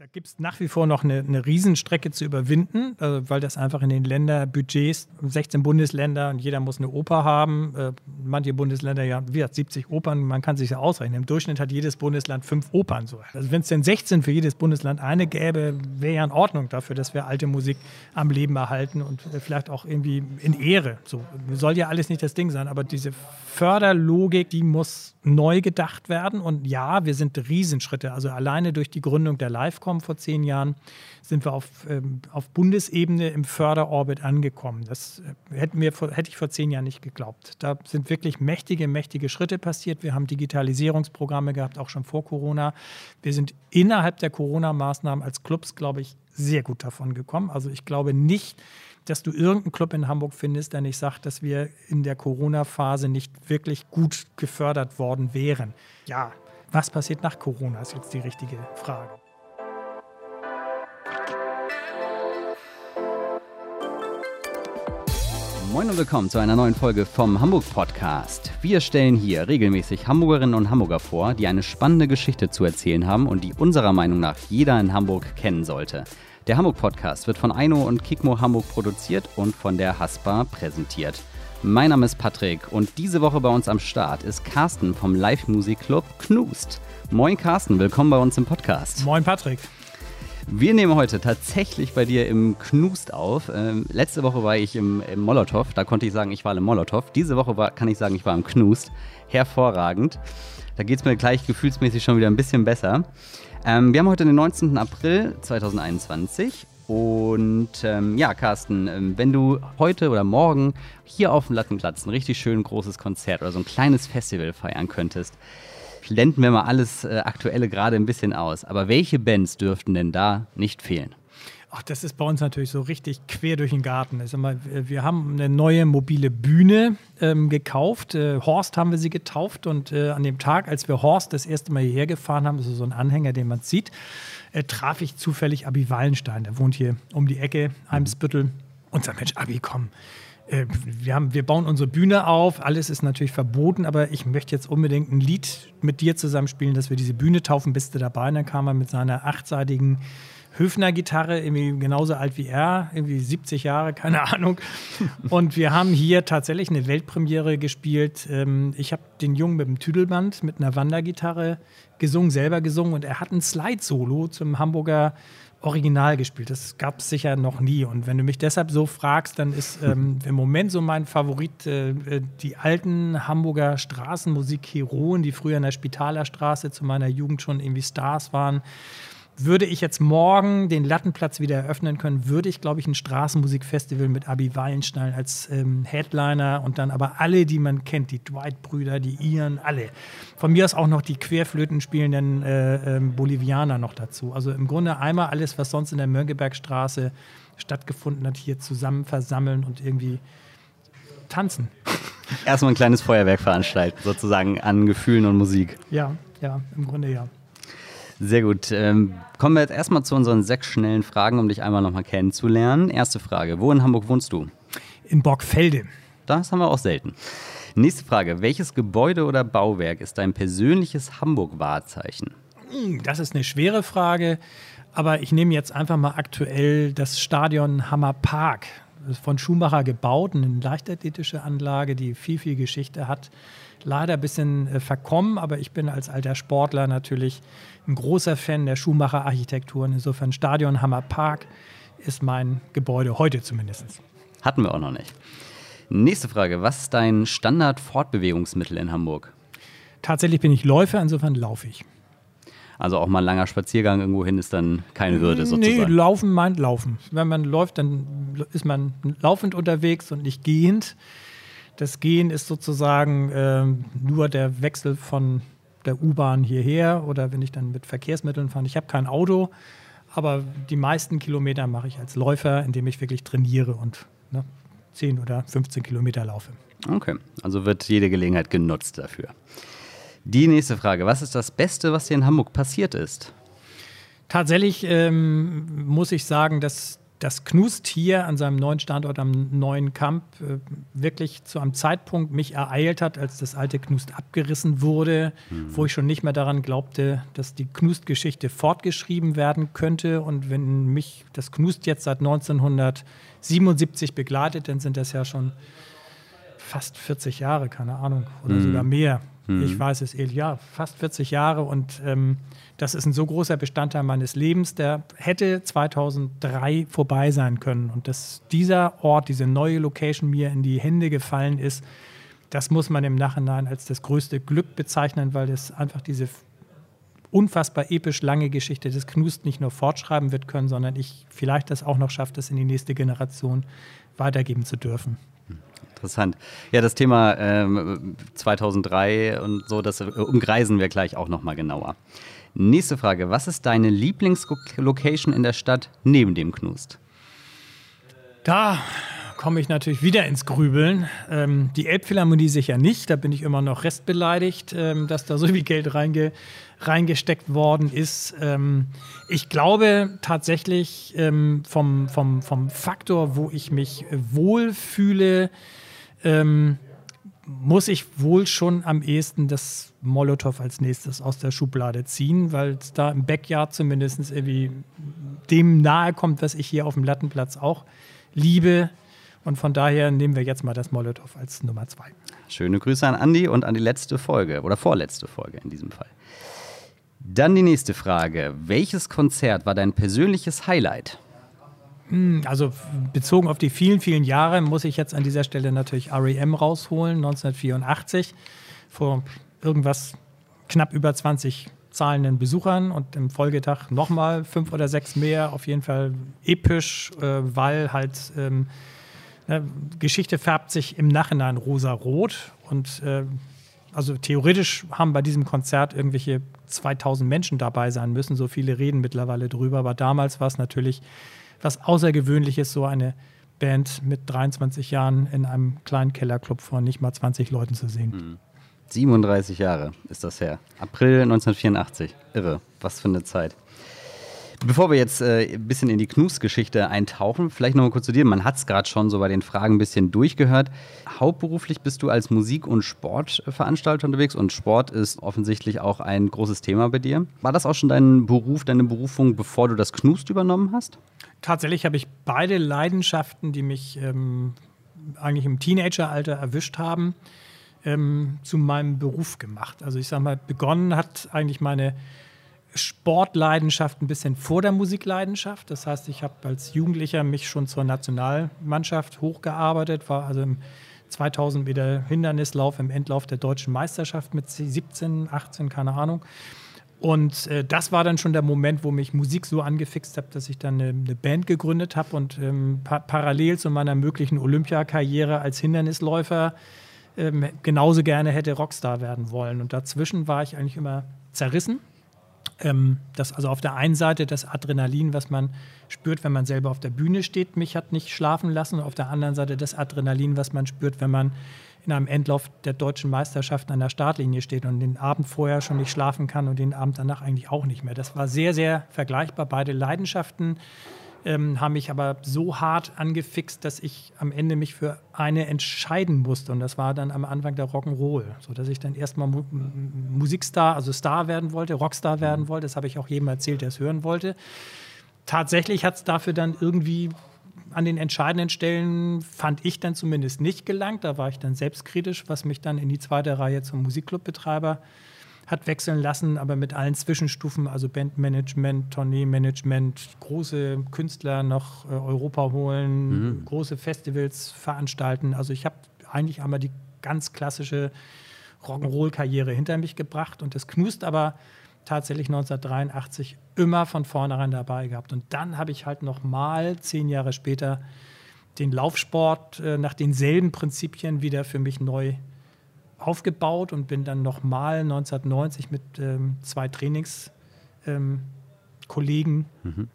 Da gibt es nach wie vor noch eine, eine Riesenstrecke zu überwinden, also weil das einfach in den Länderbudgets, 16 Bundesländer und jeder muss eine Oper haben. Äh, manche Bundesländer ja, wie gesagt, 70 Opern, man kann sich ja ausrechnen. Im Durchschnitt hat jedes Bundesland fünf Opern. So. Also wenn es denn 16 für jedes Bundesland eine gäbe, wäre ja in Ordnung dafür, dass wir alte Musik am Leben erhalten und vielleicht auch irgendwie in Ehre. So soll ja alles nicht das Ding sein, aber diese Förderlogik, die muss neu gedacht werden. Und ja, wir sind Riesenschritte. Also alleine durch die Gründung der Livecom vor zehn Jahren sind wir auf, ähm, auf Bundesebene im Förderorbit angekommen. Das äh, hätten wir hätte ich vor zehn Jahren nicht geglaubt. Da sind wirklich mächtige, mächtige Schritte passiert. Wir haben Digitalisierungsprogramme gehabt, auch schon vor Corona. Wir sind innerhalb der Corona-Maßnahmen als Clubs, glaube ich, sehr gut davon gekommen. Also ich glaube nicht, dass du irgendeinen Club in Hamburg findest, der nicht sagt, dass wir in der Corona-Phase nicht wirklich gut gefördert worden wären. Ja, was passiert nach Corona, ist jetzt die richtige Frage. Moin und willkommen zu einer neuen Folge vom Hamburg Podcast. Wir stellen hier regelmäßig Hamburgerinnen und Hamburger vor, die eine spannende Geschichte zu erzählen haben und die unserer Meinung nach jeder in Hamburg kennen sollte. Der Hamburg Podcast wird von Aino und Kikmo Hamburg produziert und von der Haspa präsentiert. Mein Name ist Patrick und diese Woche bei uns am Start ist Carsten vom Live Musik Club Knust. Moin Carsten, willkommen bei uns im Podcast. Moin Patrick. Wir nehmen heute tatsächlich bei dir im Knust auf. Ähm, letzte Woche war ich im, im Molotow, da konnte ich sagen, ich war im Molotow. Diese Woche war, kann ich sagen, ich war im Knust. Hervorragend. Da geht es mir gleich gefühlsmäßig schon wieder ein bisschen besser. Ähm, wir haben heute den 19. April 2021 und ähm, ja, Carsten, ähm, wenn du heute oder morgen hier auf dem Lattenplatz ein richtig schön großes Konzert oder so ein kleines Festival feiern könntest, blenden wir mal alles äh, Aktuelle gerade ein bisschen aus. Aber welche Bands dürften denn da nicht fehlen? Ach, das ist bei uns natürlich so richtig quer durch den Garten. Ich mal, wir haben eine neue mobile Bühne ähm, gekauft. Äh, Horst haben wir sie getauft und äh, an dem Tag, als wir Horst das erste Mal hierher gefahren haben, das ist so ein Anhänger, den man sieht, äh, traf ich zufällig Abi Wallenstein. Der wohnt hier um die Ecke, Eimsbüttel. Und sagt, Mensch, Abi, komm, äh, wir, haben, wir bauen unsere Bühne auf, alles ist natürlich verboten, aber ich möchte jetzt unbedingt ein Lied mit dir zusammenspielen, dass wir diese Bühne taufen. Bist du dabei? Und dann kam er mit seiner achtseitigen Höfner-Gitarre, irgendwie genauso alt wie er, irgendwie 70 Jahre, keine Ahnung. Und wir haben hier tatsächlich eine Weltpremiere gespielt. Ähm, ich habe den Jungen mit dem Tüdelband, mit einer Wandergitarre gesungen, selber gesungen und er hat ein Slide-Solo zum Hamburger Original gespielt. Das gab es sicher noch nie. Und wenn du mich deshalb so fragst, dann ist ähm, im Moment so mein Favorit äh, äh die alten Hamburger Straßenmusik-Heroen, die früher in der Spitalerstraße zu meiner Jugend schon irgendwie Stars waren würde ich jetzt morgen den Lattenplatz wieder eröffnen können, würde ich, glaube ich, ein Straßenmusikfestival mit Abi Wallenstein als ähm, Headliner und dann aber alle, die man kennt, die Dwight-Brüder, die Iren, alle. Von mir aus auch noch die Querflöten spielenden äh, äh, Bolivianer noch dazu. Also im Grunde einmal alles, was sonst in der Mönckebergstraße stattgefunden hat, hier zusammen versammeln und irgendwie tanzen. Erstmal ein kleines Feuerwerk veranstalten, sozusagen an Gefühlen und Musik. Ja, ja, im Grunde ja. Sehr gut. Ähm, kommen wir jetzt erstmal zu unseren sechs schnellen Fragen, um dich einmal nochmal kennenzulernen. Erste Frage: Wo in Hamburg wohnst du? In Borgfelde. Das haben wir auch selten. Nächste Frage: Welches Gebäude oder Bauwerk ist dein persönliches Hamburg-Wahrzeichen? Hm, das ist eine schwere Frage, aber ich nehme jetzt einfach mal aktuell das Stadion Hammer Park. Von Schumacher gebaut, eine leichtathletische Anlage, die viel, viel Geschichte hat leider ein bisschen äh, verkommen, aber ich bin als alter Sportler natürlich ein großer Fan der Schumacher Architektur. Insofern Stadion Hammer Park ist mein Gebäude heute zumindest. Hatten wir auch noch nicht. Nächste Frage. Was ist dein Standard-Fortbewegungsmittel in Hamburg? Tatsächlich bin ich Läufer, insofern laufe ich. Also auch mal ein langer Spaziergang irgendwo hin ist dann keine Hürde sozusagen. Nee, laufen meint laufen. Wenn man läuft, dann ist man laufend unterwegs und nicht gehend. Das Gehen ist sozusagen äh, nur der Wechsel von der U-Bahn hierher oder wenn ich dann mit Verkehrsmitteln fahre. Ich habe kein Auto, aber die meisten Kilometer mache ich als Läufer, indem ich wirklich trainiere und ne, 10 oder 15 Kilometer laufe. Okay, also wird jede Gelegenheit genutzt dafür. Die nächste Frage: Was ist das Beste, was dir in Hamburg passiert ist? Tatsächlich ähm, muss ich sagen, dass dass Knust hier an seinem neuen Standort am neuen Camp äh, wirklich zu einem Zeitpunkt mich ereilt hat, als das alte Knust abgerissen wurde, mhm. wo ich schon nicht mehr daran glaubte, dass die Knust-Geschichte fortgeschrieben werden könnte. Und wenn mich das Knust jetzt seit 1977 begleitet, dann sind das ja schon fast 40 Jahre, keine Ahnung, oder mhm. sogar mehr. Mhm. Ich weiß es, ja, fast 40 Jahre und ähm, das ist ein so großer Bestandteil meines Lebens, der hätte 2003 vorbei sein können. Und dass dieser Ort, diese neue Location mir in die Hände gefallen ist, das muss man im Nachhinein als das größte Glück bezeichnen, weil das einfach diese unfassbar episch lange Geschichte des Knust nicht nur fortschreiben wird können, sondern ich vielleicht das auch noch schaffe, das in die nächste Generation weitergeben zu dürfen. Interessant. Ja, das Thema ähm, 2003 und so, das umkreisen wir gleich auch noch mal genauer. Nächste Frage. Was ist deine Lieblingslocation in der Stadt neben dem Knust? Da komme ich natürlich wieder ins Grübeln. Ähm, die Elbphilharmonie sicher nicht. Da bin ich immer noch restbeleidigt, ähm, dass da so viel Geld reinge reingesteckt worden ist. Ähm, ich glaube tatsächlich ähm, vom, vom, vom Faktor, wo ich mich wohlfühle, ähm, muss ich wohl schon am ehesten das Molotow als nächstes aus der Schublade ziehen, weil es da im Backyard zumindest irgendwie dem nahe kommt, was ich hier auf dem Lattenplatz auch liebe. Und von daher nehmen wir jetzt mal das Molotow als Nummer zwei. Schöne Grüße an Andi und an die letzte Folge oder vorletzte Folge in diesem Fall. Dann die nächste Frage. Welches Konzert war dein persönliches Highlight? Hm, also bezogen auf die vielen, vielen Jahre muss ich jetzt an dieser Stelle natürlich REM rausholen, 1984, vor irgendwas knapp über 20 zahlenden Besuchern und im Folgetag nochmal fünf oder sechs mehr. Auf jeden Fall episch, äh, weil halt ähm, ne, Geschichte färbt sich im Nachhinein rosa-rot und äh, also theoretisch haben bei diesem Konzert irgendwelche 2000 Menschen dabei sein müssen. So viele reden mittlerweile drüber, aber damals war es natürlich was Außergewöhnliches, so eine Band mit 23 Jahren in einem kleinen Kellerclub von nicht mal 20 Leuten zu sehen. 37 mhm. Jahre ist das her. April 1984. Irre. Was für eine Zeit. Bevor wir jetzt äh, ein bisschen in die Knus-Geschichte eintauchen, vielleicht noch mal kurz zu dir. Man hat es gerade schon so bei den Fragen ein bisschen durchgehört. Hauptberuflich bist du als Musik- und Sportveranstalter unterwegs und Sport ist offensichtlich auch ein großes Thema bei dir. War das auch schon dein Beruf, deine Berufung, bevor du das Knust übernommen hast? Tatsächlich habe ich beide Leidenschaften, die mich ähm, eigentlich im Teenageralter erwischt haben, ähm, zu meinem Beruf gemacht. Also ich sage mal, begonnen hat eigentlich meine Sportleidenschaft ein bisschen vor der Musikleidenschaft. Das heißt, ich habe als Jugendlicher mich schon zur Nationalmannschaft hochgearbeitet, war also im 2000 Meter Hindernislauf im Endlauf der deutschen Meisterschaft mit 17, 18, keine Ahnung. Und äh, das war dann schon der Moment, wo mich Musik so angefixt hat, dass ich dann eine, eine Band gegründet habe und ähm, pa parallel zu meiner möglichen Olympiakarriere als Hindernisläufer ähm, genauso gerne hätte Rockstar werden wollen. Und dazwischen war ich eigentlich immer zerrissen. Ähm, das also auf der einen Seite das Adrenalin, was man spürt, wenn man selber auf der Bühne steht, mich hat nicht schlafen lassen. Und auf der anderen Seite das Adrenalin, was man spürt, wenn man in einem Endlauf der deutschen Meisterschaften an der Startlinie steht und den Abend vorher schon nicht schlafen kann und den Abend danach eigentlich auch nicht mehr. Das war sehr, sehr vergleichbar. Beide Leidenschaften ähm, haben mich aber so hart angefixt, dass ich am Ende mich für eine entscheiden musste. Und das war dann am Anfang der Rock'n'Roll, sodass ich dann erstmal Mu Musikstar, also Star werden wollte, Rockstar werden wollte. Das habe ich auch jedem erzählt, der es hören wollte. Tatsächlich hat es dafür dann irgendwie an den entscheidenden Stellen fand ich dann zumindest nicht gelangt. Da war ich dann selbstkritisch, was mich dann in die zweite Reihe zum Musikclubbetreiber hat wechseln lassen, aber mit allen Zwischenstufen, also Bandmanagement, Tourneemanagement, große Künstler nach äh, Europa holen, mhm. große Festivals veranstalten. Also ich habe eigentlich einmal die ganz klassische Rock'n'Roll-Karriere hinter mich gebracht und das knust aber tatsächlich 1983 immer von vornherein dabei gehabt. Und dann habe ich halt noch mal zehn Jahre später den Laufsport äh, nach denselben Prinzipien wieder für mich neu aufgebaut und bin dann noch mal 1990 mit ähm, zwei Trainingskollegen ähm, mhm.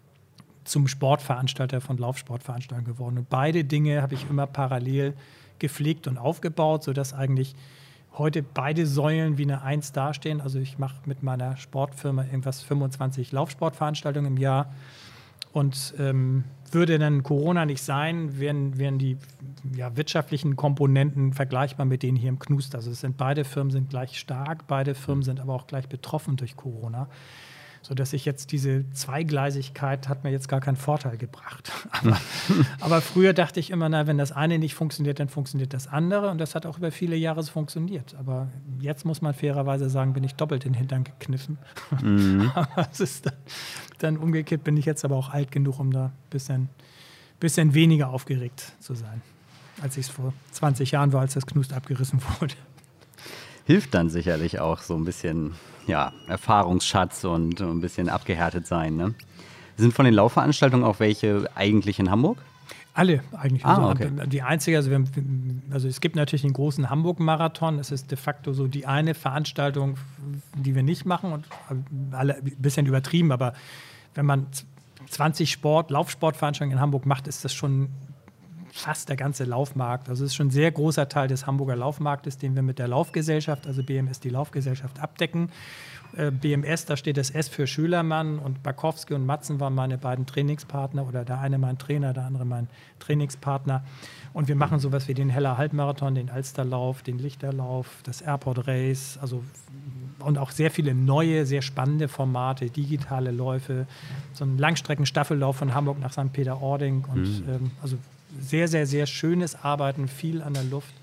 zum Sportveranstalter von Laufsportveranstaltungen geworden. Und beide Dinge habe ich immer parallel gepflegt und aufgebaut, sodass eigentlich heute beide Säulen wie eine Eins dastehen. Also ich mache mit meiner Sportfirma irgendwas 25 Laufsportveranstaltungen im Jahr Und ähm, würde dann Corona nicht sein, wären, wären die ja, wirtschaftlichen Komponenten vergleichbar mit denen hier im Knust. Also es sind beide Firmen sind gleich stark, beide Firmen sind aber auch gleich betroffen durch Corona sodass ich jetzt diese Zweigleisigkeit hat mir jetzt gar keinen Vorteil gebracht. Aber, aber, früher dachte ich immer, na, wenn das eine nicht funktioniert, dann funktioniert das andere und das hat auch über viele Jahre so funktioniert. Aber jetzt muss man fairerweise sagen, bin ich doppelt in den Hintern gekniffen. Mhm. aber es ist dann, dann, umgekehrt bin ich jetzt aber auch alt genug, um da ein bisschen, bisschen weniger aufgeregt zu sein, als ich es vor 20 Jahren war, als das Knust abgerissen wurde hilft dann sicherlich auch so ein bisschen ja, Erfahrungsschatz und ein bisschen abgehärtet sein. Ne? Sind von den Laufveranstaltungen auch welche eigentlich in Hamburg? Alle eigentlich. Ah, also okay. Die einzige, also, wir, also es gibt natürlich den großen Hamburg-Marathon. Das ist de facto so die eine Veranstaltung, die wir nicht machen und alle ein bisschen übertrieben, aber wenn man 20 Sport, Laufsportveranstaltungen in Hamburg macht, ist das schon fast der ganze Laufmarkt. Also es ist schon ein sehr großer Teil des Hamburger Laufmarktes, den wir mit der Laufgesellschaft, also BMS die Laufgesellschaft, abdecken. Äh, BMS, da steht das S für Schülermann und Bakowski und Matzen waren meine beiden Trainingspartner oder der eine mein Trainer, der andere mein Trainingspartner. Und wir machen sowas wie den Heller Halbmarathon, den Alsterlauf, den Lichterlauf, das Airport Race, also und auch sehr viele neue, sehr spannende Formate, digitale Läufe, so ein Langstreckenstaffellauf von Hamburg nach St. Peter-Ording und mhm. ähm, also sehr, sehr, sehr schönes Arbeiten, viel an der Luft.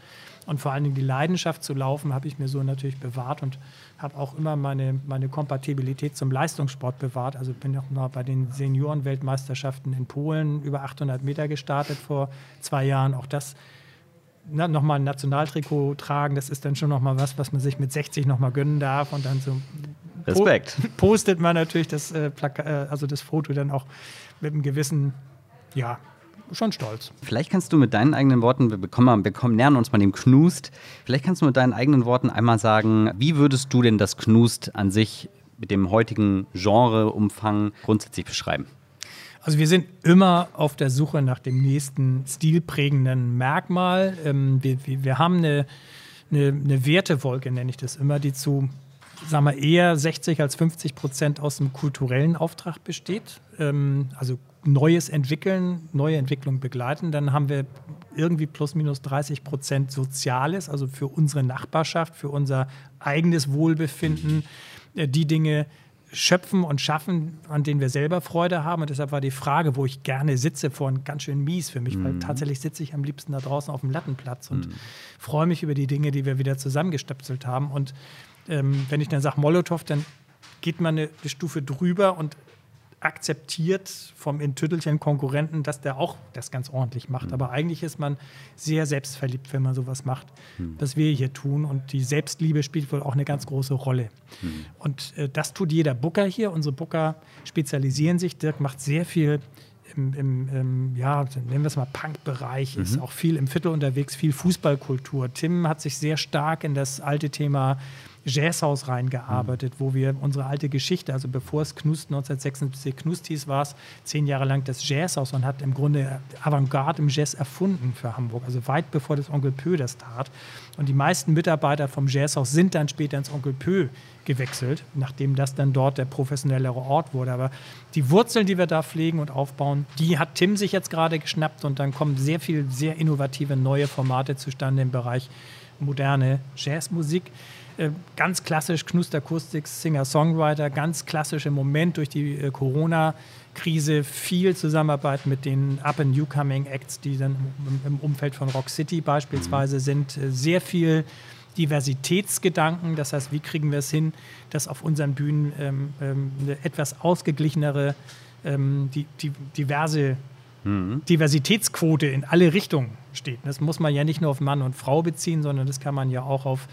Und vor allen Dingen die Leidenschaft zu laufen habe ich mir so natürlich bewahrt und habe auch immer meine, meine Kompatibilität zum Leistungssport bewahrt. Also bin auch mal bei den Seniorenweltmeisterschaften in Polen über 800 Meter gestartet vor zwei Jahren. Auch das na, nochmal ein Nationaltrikot tragen, das ist dann schon nochmal was, was man sich mit 60 nochmal gönnen darf. Und dann so Respekt. postet man natürlich das, äh, äh, also das Foto dann auch mit einem gewissen ja, schon stolz. Vielleicht kannst du mit deinen eigenen Worten, wir, bekommen, wir kommen, nähern uns mal dem Knust, vielleicht kannst du mit deinen eigenen Worten einmal sagen, wie würdest du denn das Knust an sich mit dem heutigen Genreumfang grundsätzlich beschreiben? Also wir sind immer auf der Suche nach dem nächsten stilprägenden Merkmal. Ähm, wir, wir, haben eine, eine, eine Wertewolke, nenne ich das immer, die zu sagen wir, eher 60 als 50 Prozent aus dem kulturellen Auftrag besteht. Ähm, also Neues entwickeln, neue Entwicklung begleiten. Dann haben wir irgendwie plus minus 30 Prozent Soziales, also für unsere Nachbarschaft, für unser eigenes Wohlbefinden, äh, die Dinge schöpfen und schaffen, an denen wir selber Freude haben. Und deshalb war die Frage, wo ich gerne sitze, vorhin ganz schön mies für mich, mhm. weil tatsächlich sitze ich am liebsten da draußen auf dem Lattenplatz und mhm. freue mich über die Dinge, die wir wieder zusammengestöpselt haben. Und ähm, wenn ich dann sage Molotow, dann geht man eine, eine Stufe drüber und akzeptiert vom in Tüttelchen Konkurrenten, dass der auch das ganz ordentlich macht. Mhm. Aber eigentlich ist man sehr selbstverliebt, wenn man sowas macht, mhm. was wir hier tun. Und die Selbstliebe spielt wohl auch eine ganz große Rolle. Mhm. Und äh, das tut jeder Booker hier. Unsere Booker spezialisieren sich. Dirk macht sehr viel im, im, im ja, nennen wir es mal Punk-Bereich, ist mhm. auch viel im Viertel unterwegs, viel Fußballkultur. Tim hat sich sehr stark in das alte Thema Jazzhaus reingearbeitet, mhm. wo wir unsere alte Geschichte, also bevor es Knust 1976 Knust hieß, war es zehn Jahre lang das Jazzhaus und hat im Grunde Avantgarde im Jazz erfunden für Hamburg, also weit bevor das Onkel Pö das tat. Und die meisten Mitarbeiter vom Jazzhaus sind dann später ins Onkel Pö gewechselt, nachdem das dann dort der professionellere Ort wurde. Aber die Wurzeln, die wir da pflegen und aufbauen, die hat Tim sich jetzt gerade geschnappt und dann kommen sehr viel, sehr innovative neue Formate zustande im Bereich moderne Jazzmusik. Äh, ganz klassisch Knustakustik, Singer-Songwriter, ganz klassisch im Moment durch die äh, Corona-Krise viel Zusammenarbeit mit den Up-and-Newcoming-Acts, die dann im, Umfeld von Rock City beispielsweise sind. Äh, sehr viel Diversitätsgedanken, das heißt, wie kriegen wir es hin, dass auf unseren Bühnen ähm, ähm, eine etwas ausgeglichenere, ähm, die, die, diverse mhm. Diversitätsquote in alle Richtungen steht. Das muss man ja nicht nur auf Mann und Frau beziehen, sondern das kann man ja auch auf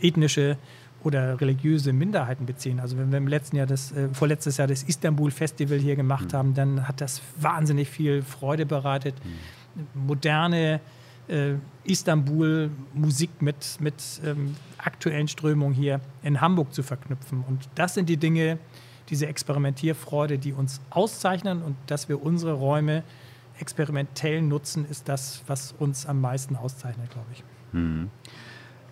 ethnische oder religiöse Minderheiten beziehen. Also wenn wir im letzten Jahr das, äh, vorletztes Jahr das Istanbul Festival hier gemacht mhm. haben, dann hat das wahnsinnig viel Freude bereitet. Mhm. Moderne äh, Istanbul-Musik mit, mit ähm, aktuellen Strömungen hier in Hamburg zu verknüpfen. Und das sind die Dinge, diese Experimentierfreude, die uns auszeichnen und dass wir unsere Räume experimentell nutzen, ist das, was uns am meisten auszeichnet, glaube ich. Mhm.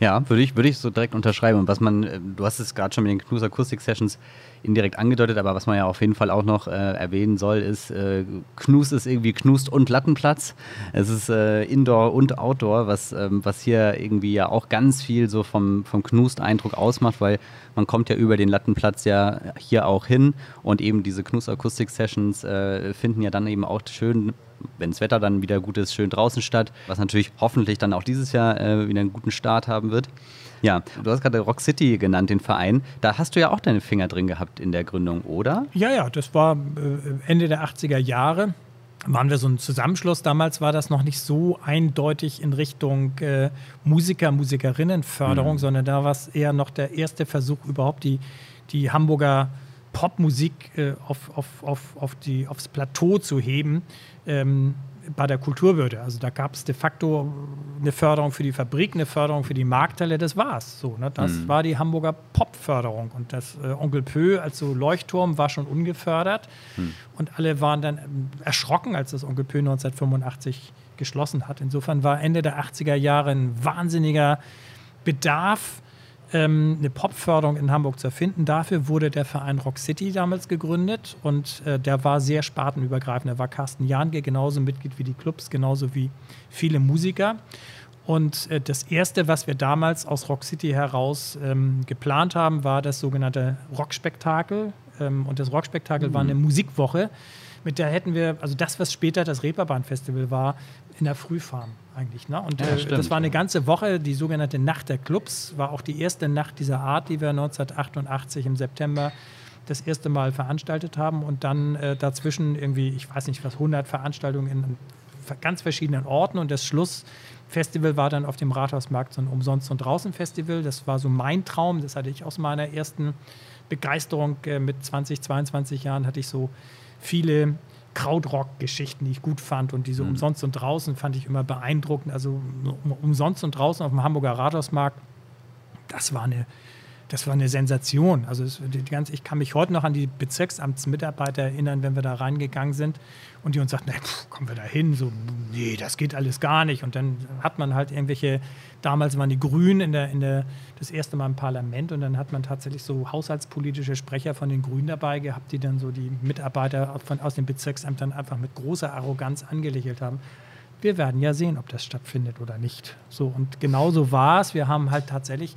Ja, würde ich, würde ich so direkt unterschreiben. Und was man, äh, du hast es gerade schon mit den Knus Akustik Sessions indirekt angedeutet, aber was man ja auf jeden Fall auch noch äh, erwähnen soll, ist, äh, Knus ist irgendwie Knust und Lattenplatz. Es ist äh, Indoor und Outdoor, was, ähm, was hier irgendwie ja auch ganz viel so vom, vom Knust-Eindruck ausmacht, weil man kommt ja über den Lattenplatz ja hier auch hin und eben diese Knus Akustik Sessions äh, finden ja dann eben auch schön wenn das Wetter dann wieder gut ist, schön draußen statt, was natürlich hoffentlich dann auch dieses Jahr äh, wieder einen guten Start haben wird. Ja, du hast gerade Rock City genannt, den Verein. Da hast du ja auch deine Finger drin gehabt in der Gründung, oder? Ja, ja, das war äh, Ende der 80er Jahre. Waren wir so ein Zusammenschluss. Damals war das noch nicht so eindeutig in Richtung äh, Musiker, Musikerinnenförderung, mhm. sondern da war es eher noch der erste Versuch, überhaupt die, die Hamburger Popmusik äh, auf, auf, auf, auf die, aufs Plateau zu heben ähm, bei der Kulturwürde. Also da gab es de facto eine Förderung für die Fabrik, eine Förderung für die Markthalle, das war's. So, ne? Das mhm. war die Hamburger Popförderung. Und das äh, Onkel Pö als so Leuchtturm war schon ungefördert. Mhm. Und alle waren dann ähm, erschrocken, als das Onkel Pö 1985 geschlossen hat. Insofern war Ende der 80er Jahre ein wahnsinniger Bedarf ähm, eine Popförderung in Hamburg zu erfinden. Dafür wurde der Verein Rock City damals gegründet und äh, der war sehr spartenübergreifend. Da war Carsten Janke genauso Mitglied wie die Clubs, genauso wie viele Musiker. Und äh, das Erste, was wir damals aus Rock City heraus ähm, geplant haben, war das sogenannte Rockspektakel. Ähm, und das Rockspektakel mhm. war eine Musikwoche, mit der hätten wir, also das, was später das Reeperbahn-Festival war, in der Frühfarm eigentlich. Ne? Und ja, äh, das war eine ganze Woche, die sogenannte Nacht der Clubs, war auch die erste Nacht dieser Art, die wir 1988 im September das erste Mal veranstaltet haben und dann äh, dazwischen irgendwie, ich weiß nicht was, 100 Veranstaltungen in ganz verschiedenen Orten und das Schlussfestival war dann auf dem Rathausmarkt so ein Umsonst- und Draußen-Festival. Das war so mein Traum, das hatte ich aus meiner ersten Begeisterung äh, mit 20, 22 Jahren, hatte ich so viele Krautrock-Geschichten, die ich gut fand und diese mhm. umsonst und draußen fand ich immer beeindruckend. Also umsonst und draußen auf dem Hamburger Rathausmarkt, das war eine das war eine Sensation. Also es, ganze, ich kann mich heute noch an die Bezirksamtsmitarbeiter erinnern, wenn wir da reingegangen sind und die uns sagten, kommen wir da hin? So, nee, das geht alles gar nicht. Und dann hat man halt irgendwelche, damals waren die Grünen in der, in der, das erste Mal im Parlament und dann hat man tatsächlich so haushaltspolitische Sprecher von den Grünen dabei gehabt, die dann so die Mitarbeiter von, aus den Bezirksämtern einfach mit großer Arroganz angelächelt haben wir werden ja sehen, ob das stattfindet oder nicht. So, und genau so war es. Wir haben halt tatsächlich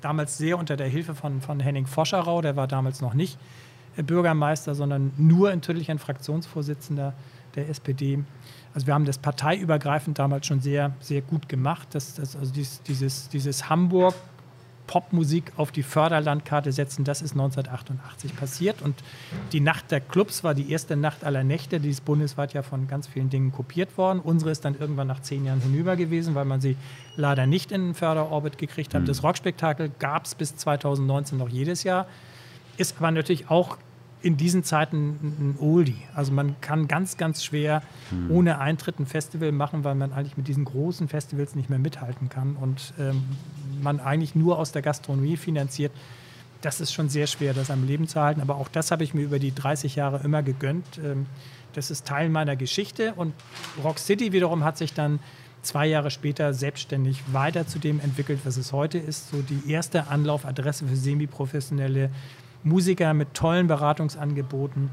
damals sehr unter der Hilfe von, von Henning Foscherau, der war damals noch nicht äh, Bürgermeister, sondern nur natürlich ein Fraktionsvorsitzender der SPD. Also wir haben das parteiübergreifend damals schon sehr, sehr gut gemacht. Das, das, also dieses, dieses, dieses Hamburg Popmusik auf die Förderlandkarte setzen, das ist 1988 passiert. Und die Nacht der Clubs war die erste Nacht aller Nächte. Die ist bundesweit ja von ganz vielen Dingen kopiert worden. Unsere ist dann irgendwann nach zehn Jahren hinüber gewesen, weil man sie leider nicht in den Förderorbit gekriegt hat. Mhm. Das Rockspektakel gab es bis 2019 noch jedes Jahr. Ist aber natürlich auch in diesen Zeiten ein Oldie. Also man kann ganz, ganz schwer mhm. ohne Eintritt ein Festival machen, weil man eigentlich mit diesen großen Festivals nicht mehr mithalten kann und ähm, man eigentlich nur aus der Gastronomie finanziert. Das ist schon sehr schwer, das am Leben zu halten. Aber auch das habe ich mir über die 30 Jahre immer gegönnt. Ähm, das ist Teil meiner Geschichte. Und Rock City wiederum hat sich dann zwei Jahre später selbstständig weiter zu dem entwickelt, was es heute ist. So die erste Anlaufadresse für semiprofessionelle Musiker mit tollen Beratungsangeboten.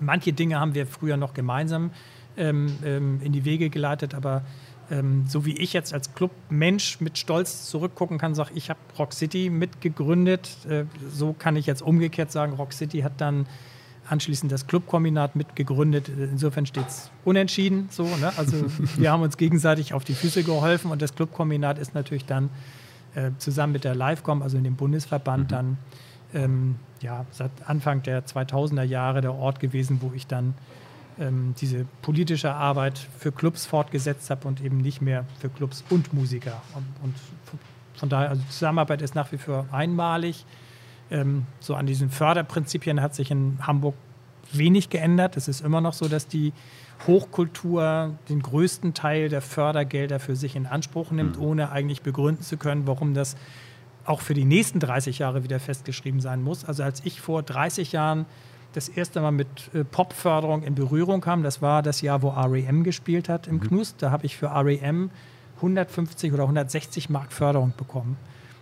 Manche Dinge haben wir früher noch gemeinsam ähm, ähm, in die Wege geleitet, aber ähm, so wie ich jetzt als Clubmensch mit Stolz zurückgucken kann, sage ich habe Rock City mitgegründet. Äh, so kann ich jetzt umgekehrt sagen, Rock City hat dann anschließend das Clubkombinat mitgegründet. Insofern steht es unentschieden. So, ne? Also wir haben uns gegenseitig auf die Füße geholfen und das Clubkombinat ist natürlich dann äh, zusammen mit der Livecom, also in dem Bundesverband, mhm. dann ähm, ja, seit Anfang der 2000er Jahre der Ort gewesen, wo ich dann ähm, diese politische Arbeit für Clubs fortgesetzt habe und eben nicht mehr für Clubs und Musiker. Und, und von daher, also die Zusammenarbeit ist nach wie vor einmalig. Ähm, so an diesen Förderprinzipien hat sich in Hamburg wenig geändert. Es ist immer noch so, dass die Hochkultur den größten Teil der Fördergelder für sich in Anspruch nimmt, mhm. ohne eigentlich begründen zu können, warum das auch für die nächsten 30 Jahre wieder festgeschrieben sein muss. Also als ich vor 30 Jahren das erste Mal mit äh, Popförderung in Berührung kam, das war das Jahr, wo REM gespielt hat im mhm. Knust. Da habe ich für REM 150 oder 160 Mark Förderung bekommen.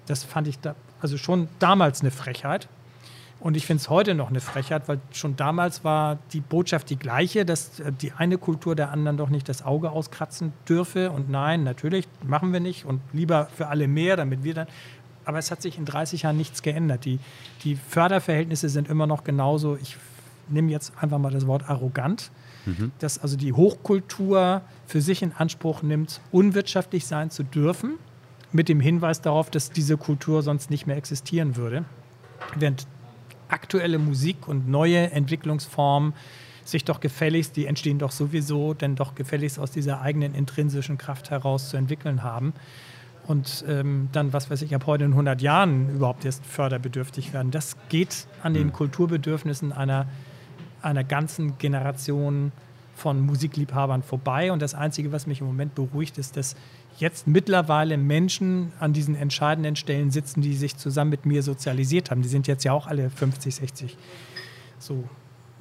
Das fand ich da, also schon damals eine Frechheit. Und ich finde es heute noch eine Frechheit, weil schon damals war die Botschaft die gleiche, dass äh, die eine Kultur der anderen doch nicht das Auge auskratzen dürfe. Und nein, natürlich machen wir nicht und lieber für alle mehr, damit wir dann. Aber es hat sich in 30 Jahren nichts geändert. Die, die Förderverhältnisse sind immer noch genauso. Ich nehme jetzt einfach mal das Wort arrogant, mhm. dass also die Hochkultur für sich in Anspruch nimmt, unwirtschaftlich sein zu dürfen, mit dem Hinweis darauf, dass diese Kultur sonst nicht mehr existieren würde. Während aktuelle Musik und neue Entwicklungsformen sich doch gefälligst, die entstehen doch sowieso, denn doch gefälligst aus dieser eigenen intrinsischen Kraft heraus zu entwickeln haben. Und ähm, dann, was weiß ich, ab heute in 100 Jahren überhaupt erst förderbedürftig werden. Das geht an den hm. Kulturbedürfnissen einer, einer ganzen Generation von Musikliebhabern vorbei. Und das Einzige, was mich im Moment beruhigt, ist, dass jetzt mittlerweile Menschen an diesen entscheidenden Stellen sitzen, die sich zusammen mit mir sozialisiert haben. Die sind jetzt ja auch alle 50, 60. So.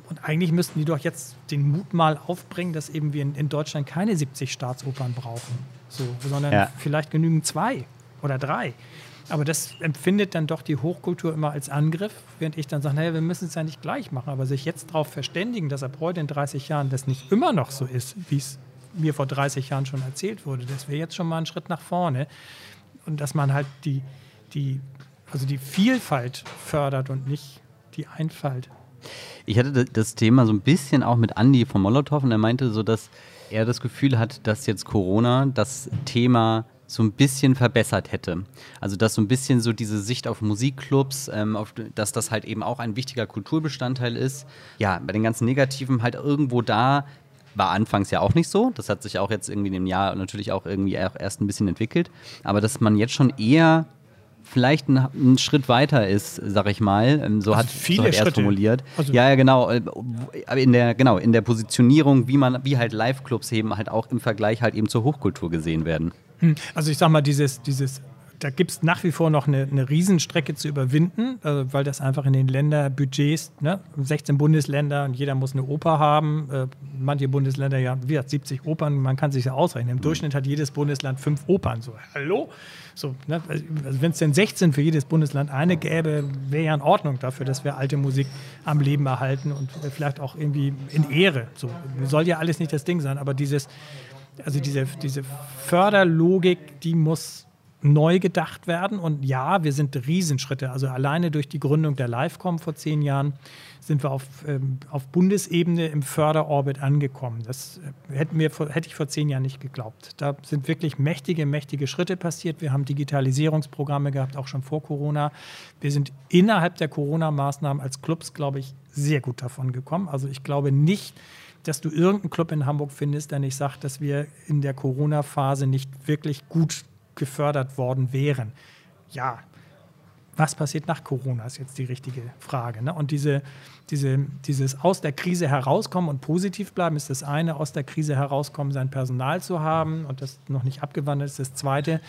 Und eigentlich müssten die doch jetzt den Mut mal aufbringen, dass eben wir in, in Deutschland keine 70 Staatsopern brauchen, so, sondern ja. vielleicht genügen zwei oder drei. Aber das empfindet dann doch die Hochkultur immer als Angriff, während ich dann sage, naja, wir müssen es ja nicht gleich machen, aber sich jetzt darauf verständigen, dass ab heute in 30 Jahren das nicht immer noch so ist, wie es mir vor 30 Jahren schon erzählt wurde. Das wäre jetzt schon mal ein Schritt nach vorne. Und dass man halt die, die, also die Vielfalt fördert und nicht die Einfalt. Ich hatte das Thema so ein bisschen auch mit Andy von Molotow und er meinte so, dass er das Gefühl hat, dass jetzt Corona das Thema so ein bisschen verbessert hätte. Also dass so ein bisschen so diese Sicht auf Musikclubs, ähm, auf, dass das halt eben auch ein wichtiger Kulturbestandteil ist. Ja, bei den ganzen Negativen halt irgendwo da war anfangs ja auch nicht so. Das hat sich auch jetzt irgendwie in dem Jahr natürlich auch irgendwie erst ein bisschen entwickelt. Aber dass man jetzt schon eher vielleicht einen, Schritt weiter ist, sag ich mal. Ähm, so also hat, viele so hat er es formuliert. Also ja, ja, genau. Äh, aber in der, genau, in der Positionierung, wie man, wie halt Live-Clubs eben halt auch im Vergleich halt eben zur Hochkultur gesehen werden. Hm. Also ich sag mal, dieses, dieses da gibt es nach wie vor noch eine, eine Riesenstrecke zu überwinden, äh, weil das einfach in den Länderbudgets, ne, 16 Bundesländer und jeder muss eine Oper haben. Äh, manche Bundesländer ja, wie gesagt, 70 Opern, man kann sich ja ausrechnen. Im mhm. Durchschnitt hat jedes Bundesland fünf Opern. So, hallo? So, ne, also wenn es denn 16 für jedes Bundesland eine gäbe, wäre ja in Ordnung dafür, dass wir alte Musik am Leben erhalten und vielleicht auch irgendwie in Ehre. So, soll ja alles nicht das Ding sein, aber dieses, also diese, diese Förderlogik, die muss neu gedacht werden. Und ja, wir sind Riesenschritte. Also alleine durch die Gründung der Livecom vor zehn Jahren sind wir auf, ähm, auf Bundesebene im Förderorbit angekommen. Das äh, hätten wir, hätte ich vor zehn Jahren nicht geglaubt. Da sind wirklich mächtige, mächtige Schritte passiert. Wir haben Digitalisierungsprogramme gehabt, auch schon vor Corona. Wir sind innerhalb der Corona-Maßnahmen als Clubs, glaube ich, sehr gut davon gekommen. Also ich glaube nicht, dass du irgendeinen Club in Hamburg findest, der nicht sagt, dass wir in der Corona-Phase nicht wirklich gut gefördert worden wären. Ja, was passiert nach Corona, ist jetzt die richtige Frage. Ne? Und diese, diese, dieses aus der Krise herauskommen und positiv bleiben ist das eine, aus der Krise herauskommen, sein Personal zu haben und das noch nicht abgewandelt ist das zweite.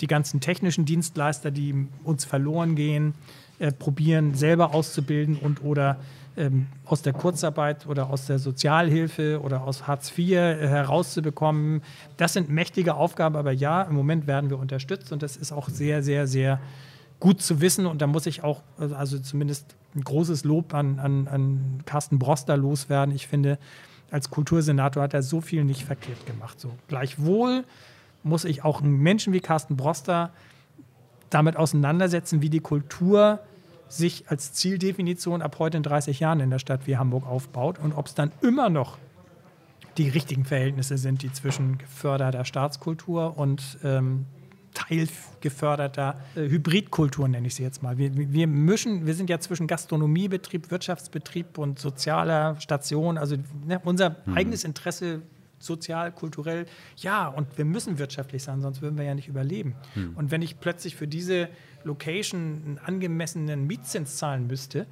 Die ganzen technischen Dienstleister, die uns verloren gehen, äh, probieren selber auszubilden und oder ähm, aus der Kurzarbeit oder aus der Sozialhilfe oder aus Hartz IV äh, herauszubekommen. Das sind mächtige Aufgaben, aber ja, im Moment werden wir unterstützt und das ist auch sehr, sehr, sehr gut zu wissen. Und da muss ich auch, also zumindest ein großes Lob an, an, an Carsten Broster loswerden. Ich finde, als Kultursenator hat er so viel nicht verkehrt gemacht. So. Gleichwohl muss ich auch einen Menschen wie Carsten Broster damit auseinandersetzen, wie die Kultur sich als Zieldefinition ab heute in 30 Jahren in der Stadt wie Hamburg aufbaut und ob es dann immer noch die richtigen Verhältnisse sind, die zwischen geförderter Staatskultur und ähm, teilgeförderter äh, Hybridkultur, nenne ich sie jetzt mal. Wir, wir mischen, wir sind ja zwischen Gastronomiebetrieb, Wirtschaftsbetrieb und sozialer Station. Also ne, unser mhm. eigenes Interesse sozial, kulturell, ja, und wir müssen wirtschaftlich sein, sonst würden wir ja nicht überleben. Mhm. Und wenn ich plötzlich für diese Location einen angemessenen Mietzins zahlen müsste,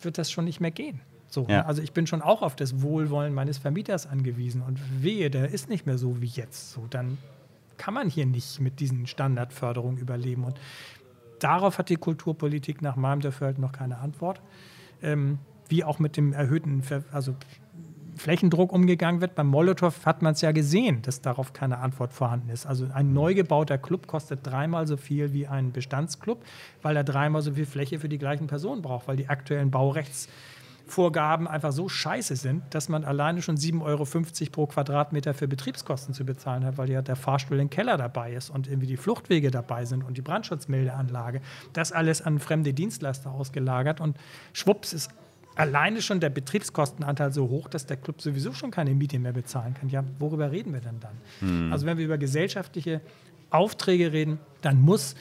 wird das schon nicht mehr gehen. So, ja. Also ich bin schon auch auf das Wohlwollen meines Vermieters angewiesen und wehe, der ist nicht mehr so wie jetzt. So, dann kann man hier nicht mit diesen Standardförderungen überleben. Und darauf hat die Kulturpolitik nach meinem Dafürhalten noch keine Antwort. Ähm, wie auch mit dem erhöhten, Ver also Flächendruck umgegangen wird. Beim Molotow hat man es ja gesehen, dass darauf keine Antwort vorhanden ist. Also ein neu gebauter Club kostet dreimal so viel wie ein Bestandsclub, weil er dreimal so viel Fläche für die gleichen Personen braucht, weil die aktuellen Baurechtsvorgaben einfach so scheiße sind, dass man alleine schon 7,50 Euro pro Quadratmeter für Betriebskosten zu bezahlen hat, weil ja der Fahrstuhl im Keller dabei ist und irgendwie die Fluchtwege dabei sind und die Brandschutzmeldeanlage. Das alles an fremde Dienstleister ausgelagert und schwupps ist alleine schon der Betriebskostenanteil so hoch, dass der Club sowieso schon keine Miete mehr bezahlen kann. Ja, worüber reden wir denn dann? Mhm. Also wenn wir über gesellschaftliche Aufträge reden, dann muss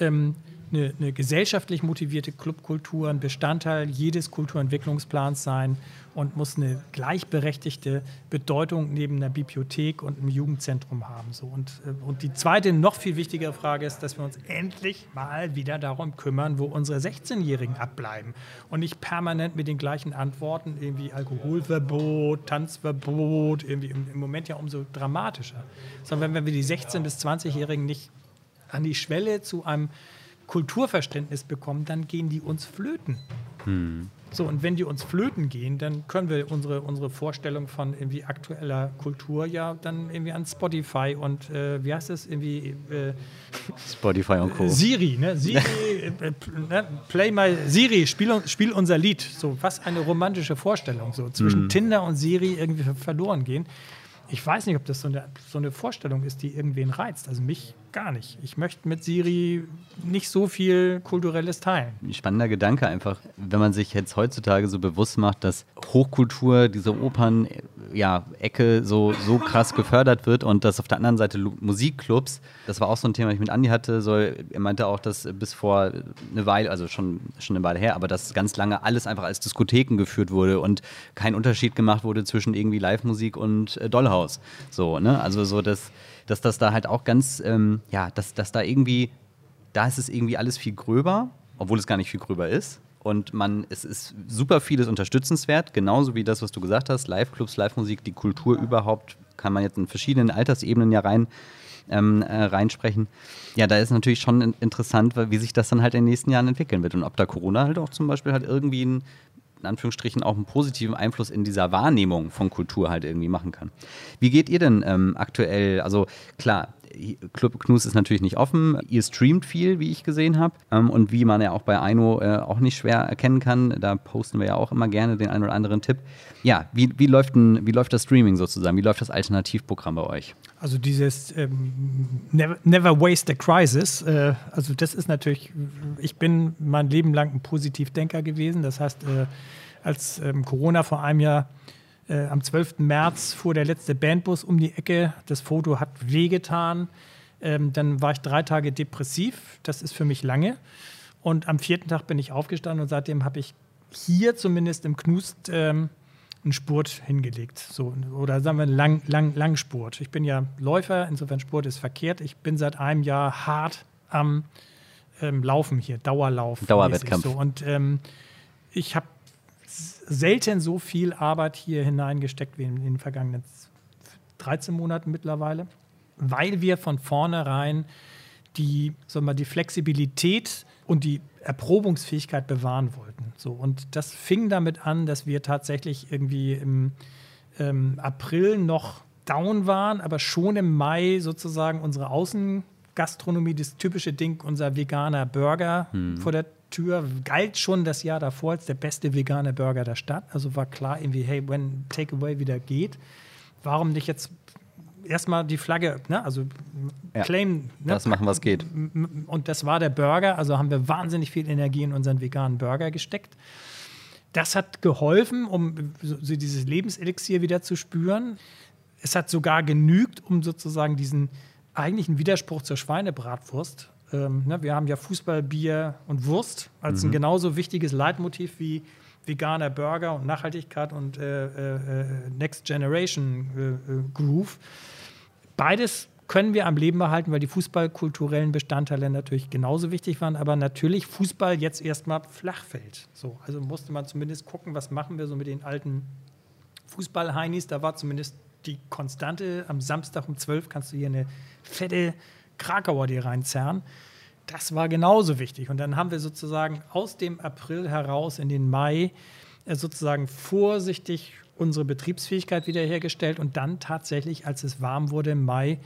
ähm, eine, eine, gesellschaftlich motivierte Clubkultur ein Bestandteil jedes Kulturentwicklungsplans sein und muss eine gleichberechtigte Bedeutung neben einer Bibliothek und einem Jugendzentrum haben. So. Und, äh, und die zweite, noch viel wichtigere Frage ist, dass wir uns endlich mal wieder darum kümmern, wo unsere 16-Jährigen abbleiben und nicht permanent mit den gleichen Antworten, irgendwie Alkoholverbot, Tanzverbot, irgendwie im, im Moment ja umso dramatischer. Sondern wenn wir die 16- bis 20-Jährigen nicht an die Schwelle zu einem Kulturverständnis bekommen, dann gehen die uns flöten. Hm. So, und wenn die uns flöten gehen, dann können wir unsere, unsere Vorstellung von irgendwie aktueller Kultur ja dann irgendwie an Spotify und äh, wie heißt das irgendwie? Äh, Spotify und Co. Siri, ne? Siri, äh, ne? Play my Siri, spiel, spiel unser Lied. So, was eine romantische Vorstellung. So zwischen hm. Tinder und Siri irgendwie verloren gehen ich weiß nicht, ob das so eine, so eine Vorstellung ist, die irgendwen reizt. Also mich gar nicht. Ich möchte mit Siri nicht so viel Kulturelles teilen. Ein spannender Gedanke einfach, wenn man sich jetzt heutzutage so bewusst macht, dass Hochkultur, diese Opern, ja, so, so krass gefördert wird und dass auf der anderen Seite Musikclubs, das war auch so ein Thema, das ich mit Andi hatte, so, er meinte auch, dass bis vor eine Weile, also schon, schon eine Weile her, aber dass ganz lange alles einfach als Diskotheken geführt wurde und kein Unterschied gemacht wurde zwischen irgendwie Live-Musik und äh, Dollhaus. So, ne? Also so, dass, dass das da halt auch ganz, ähm, ja, dass, dass da irgendwie, da ist es irgendwie alles viel gröber, obwohl es gar nicht viel gröber ist. Und man, es ist super vieles unterstützenswert, genauso wie das, was du gesagt hast, Live-Clubs, Live-Musik, die Kultur überhaupt, kann man jetzt in verschiedenen Altersebenen ja rein, ähm, äh, reinsprechen. Ja, da ist natürlich schon interessant, wie sich das dann halt in den nächsten Jahren entwickeln wird und ob da Corona halt auch zum Beispiel halt irgendwie ein in Anführungsstrichen auch einen positiven Einfluss in dieser Wahrnehmung von Kultur halt irgendwie machen kann. Wie geht ihr denn ähm, aktuell? Also klar, Club Knus ist natürlich nicht offen. Ihr streamt viel, wie ich gesehen habe. Ähm, und wie man ja auch bei Aino äh, auch nicht schwer erkennen kann, da posten wir ja auch immer gerne den einen oder anderen Tipp. Ja, wie, wie, läuft, ein, wie läuft das Streaming sozusagen? Wie läuft das Alternativprogramm bei euch? Also dieses ähm, never, never, waste a crisis. Äh, also das ist natürlich, ich bin mein Leben lang ein Positivdenker gewesen. Das heißt, äh, als ähm, Corona vor einem Jahr äh, am 12. März fuhr der letzte Bandbus um die Ecke. Das Foto hat wehgetan. Ähm, dann war ich drei Tage depressiv. Das ist für mich lange. Und am vierten Tag bin ich aufgestanden und seitdem habe ich hier zumindest im Knust ähm, einen Spurt hingelegt. So, oder sagen wir einen lang, lang, Langspurt. Ich bin ja Läufer, insofern Spurt ist verkehrt. Ich bin seit einem Jahr hart am ähm, Laufen hier, Dauerlauf. Dauerwettkampf. So. Und ähm, ich habe selten so viel Arbeit hier hineingesteckt wie in den vergangenen 13 Monaten mittlerweile, weil wir von vornherein die, sagen wir, die Flexibilität und die Erprobungsfähigkeit bewahren wollten. So, und das fing damit an, dass wir tatsächlich irgendwie im ähm, April noch down waren, aber schon im Mai sozusagen unsere Außengastronomie, das typische Ding, unser veganer Burger hm. vor der Tür galt schon das Jahr davor als der beste vegane Burger der Stadt. Also war klar irgendwie, hey, wenn Takeaway wieder geht, warum nicht jetzt erstmal die Flagge, ne? also ja, claim. Ne? Das machen, was geht. Und das war der Burger, also haben wir wahnsinnig viel Energie in unseren veganen Burger gesteckt. Das hat geholfen, um so dieses Lebenselixier wieder zu spüren. Es hat sogar genügt, um sozusagen diesen eigentlichen Widerspruch zur Schweinebratwurst ähm, ne, wir haben ja Fußball, Bier und Wurst als mhm. ein genauso wichtiges Leitmotiv wie veganer Burger und Nachhaltigkeit und äh, äh, äh Next Generation äh, äh, Groove. Beides können wir am Leben behalten, weil die fußballkulturellen Bestandteile natürlich genauso wichtig waren, aber natürlich Fußball jetzt erstmal flach fällt. So, also musste man zumindest gucken, was machen wir so mit den alten Fußball-Heinis. Da war zumindest die Konstante. Am Samstag um 12 kannst du hier eine fette Krakauer die reinzerren. Das war genauso wichtig. Und dann haben wir sozusagen aus dem April heraus in den Mai äh, sozusagen vorsichtig unsere Betriebsfähigkeit wiederhergestellt und dann tatsächlich, als es warm wurde im Mai,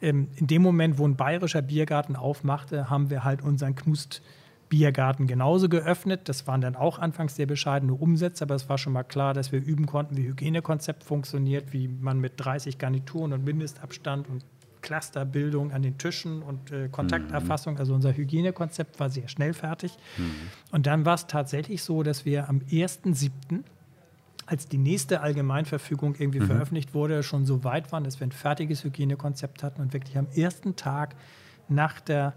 ähm, in dem Moment, wo ein bayerischer Biergarten aufmachte, haben wir halt unseren Knust Biergarten genauso geöffnet. Das waren dann auch anfangs sehr bescheidene Umsätze, aber es war schon mal klar, dass wir üben konnten, wie Hygienekonzept funktioniert, wie man mit 30 Garnituren und Mindestabstand und Clusterbildung an den Tischen und äh, Kontakterfassung. Mhm. Also unser Hygienekonzept war sehr schnell fertig. Mhm. Und dann war es tatsächlich so, dass wir am 1.7., als die nächste Allgemeinverfügung irgendwie mhm. veröffentlicht wurde, schon so weit waren, dass wir ein fertiges Hygienekonzept hatten und wirklich am ersten Tag nach der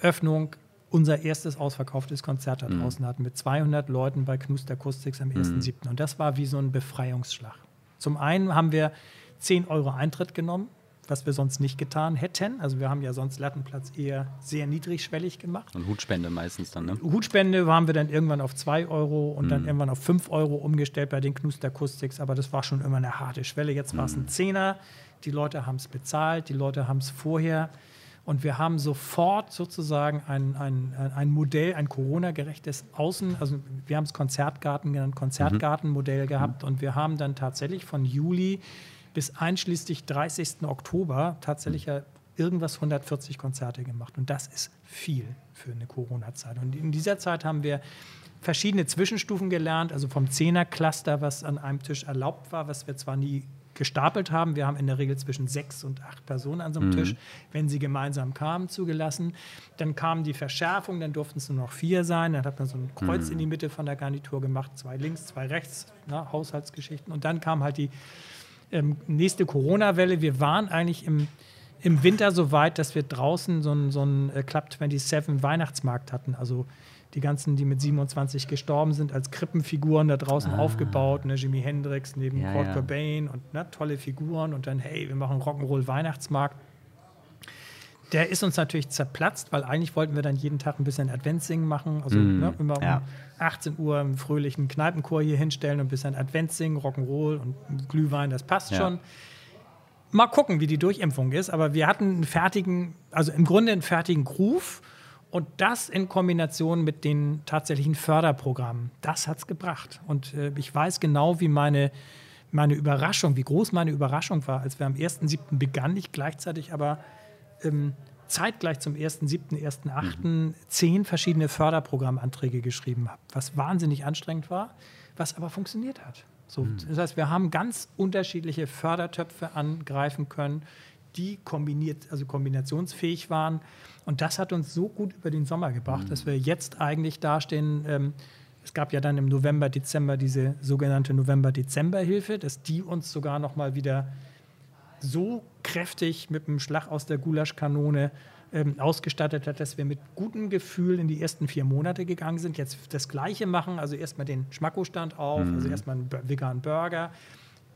Öffnung unser erstes ausverkauftes Konzert da mhm. draußen hatten mit 200 Leuten bei Knust Acoustics am 1.7. Mhm. Und das war wie so ein Befreiungsschlag. Zum einen haben wir 10 Euro Eintritt genommen was wir sonst nicht getan hätten. Also wir haben ja sonst Lattenplatz eher sehr niedrigschwellig gemacht. Und Hutspende meistens dann, ne? Hutspende haben wir dann irgendwann auf 2 Euro und mhm. dann irgendwann auf 5 Euro umgestellt bei den Knuster Acoustics, aber das war schon immer eine harte Schwelle. Jetzt war es ein mhm. Zehner, die Leute haben es bezahlt, die Leute haben es vorher und wir haben sofort sozusagen ein, ein, ein Modell, ein Corona-gerechtes Außen, also wir haben es Konzertgarten genannt, Konzertgartenmodell mhm. gehabt und wir haben dann tatsächlich von Juli bis einschließlich 30. Oktober tatsächlich ja irgendwas 140 Konzerte gemacht. Und das ist viel für eine Corona-Zeit. Und in dieser Zeit haben wir verschiedene Zwischenstufen gelernt, also vom Zehner-Cluster, was an einem Tisch erlaubt war, was wir zwar nie gestapelt haben. Wir haben in der Regel zwischen sechs und acht Personen an so einem mhm. Tisch, wenn sie gemeinsam kamen, zugelassen. Dann kam die Verschärfung, dann durften es nur noch vier sein. Dann hat man so ein Kreuz mhm. in die Mitte von der Garnitur gemacht, zwei links, zwei rechts, na, Haushaltsgeschichten. Und dann kam halt die ähm, nächste Corona-Welle. Wir waren eigentlich im, im Winter so weit, dass wir draußen so einen so äh, Club 27 Weihnachtsmarkt hatten. Also die ganzen, die mit 27 gestorben sind, als Krippenfiguren da draußen ah. aufgebaut. Ne? Jimi Hendrix neben ja, Kurt ja. Cobain und ne, tolle Figuren. Und dann, hey, wir machen Rock'n'Roll Weihnachtsmarkt der ist uns natürlich zerplatzt, weil eigentlich wollten wir dann jeden Tag ein bisschen Adventssingen machen. Also mm, ne, immer ja. um 18 Uhr einen fröhlichen Kneipenchor hier hinstellen und ein bisschen Adventssingen, Rock'n'Roll und Glühwein, das passt ja. schon. Mal gucken, wie die Durchimpfung ist, aber wir hatten einen fertigen, also im Grunde einen fertigen Groove und das in Kombination mit den tatsächlichen Förderprogrammen, das hat es gebracht. Und äh, ich weiß genau, wie meine, meine Überraschung, wie groß meine Überraschung war, als wir am 1.7. begann, ich gleichzeitig aber ähm, zeitgleich zum 1.7., 1.8. Mhm. zehn verschiedene Förderprogrammanträge geschrieben habe, was wahnsinnig anstrengend war, was aber funktioniert hat. So, mhm. Das heißt, wir haben ganz unterschiedliche Fördertöpfe angreifen können, die kombiniert, also kombinationsfähig waren. Und das hat uns so gut über den Sommer gebracht, mhm. dass wir jetzt eigentlich dastehen. Ähm, es gab ja dann im November, Dezember diese sogenannte November-Dezember-Hilfe, dass die uns sogar noch mal wieder so kräftig mit dem Schlag aus der Gulaschkanone ähm, ausgestattet hat, dass wir mit gutem Gefühl in die ersten vier Monate gegangen sind. Jetzt das Gleiche machen, also erstmal den Schmackostand auf, mhm. also erstmal einen veganen Burger,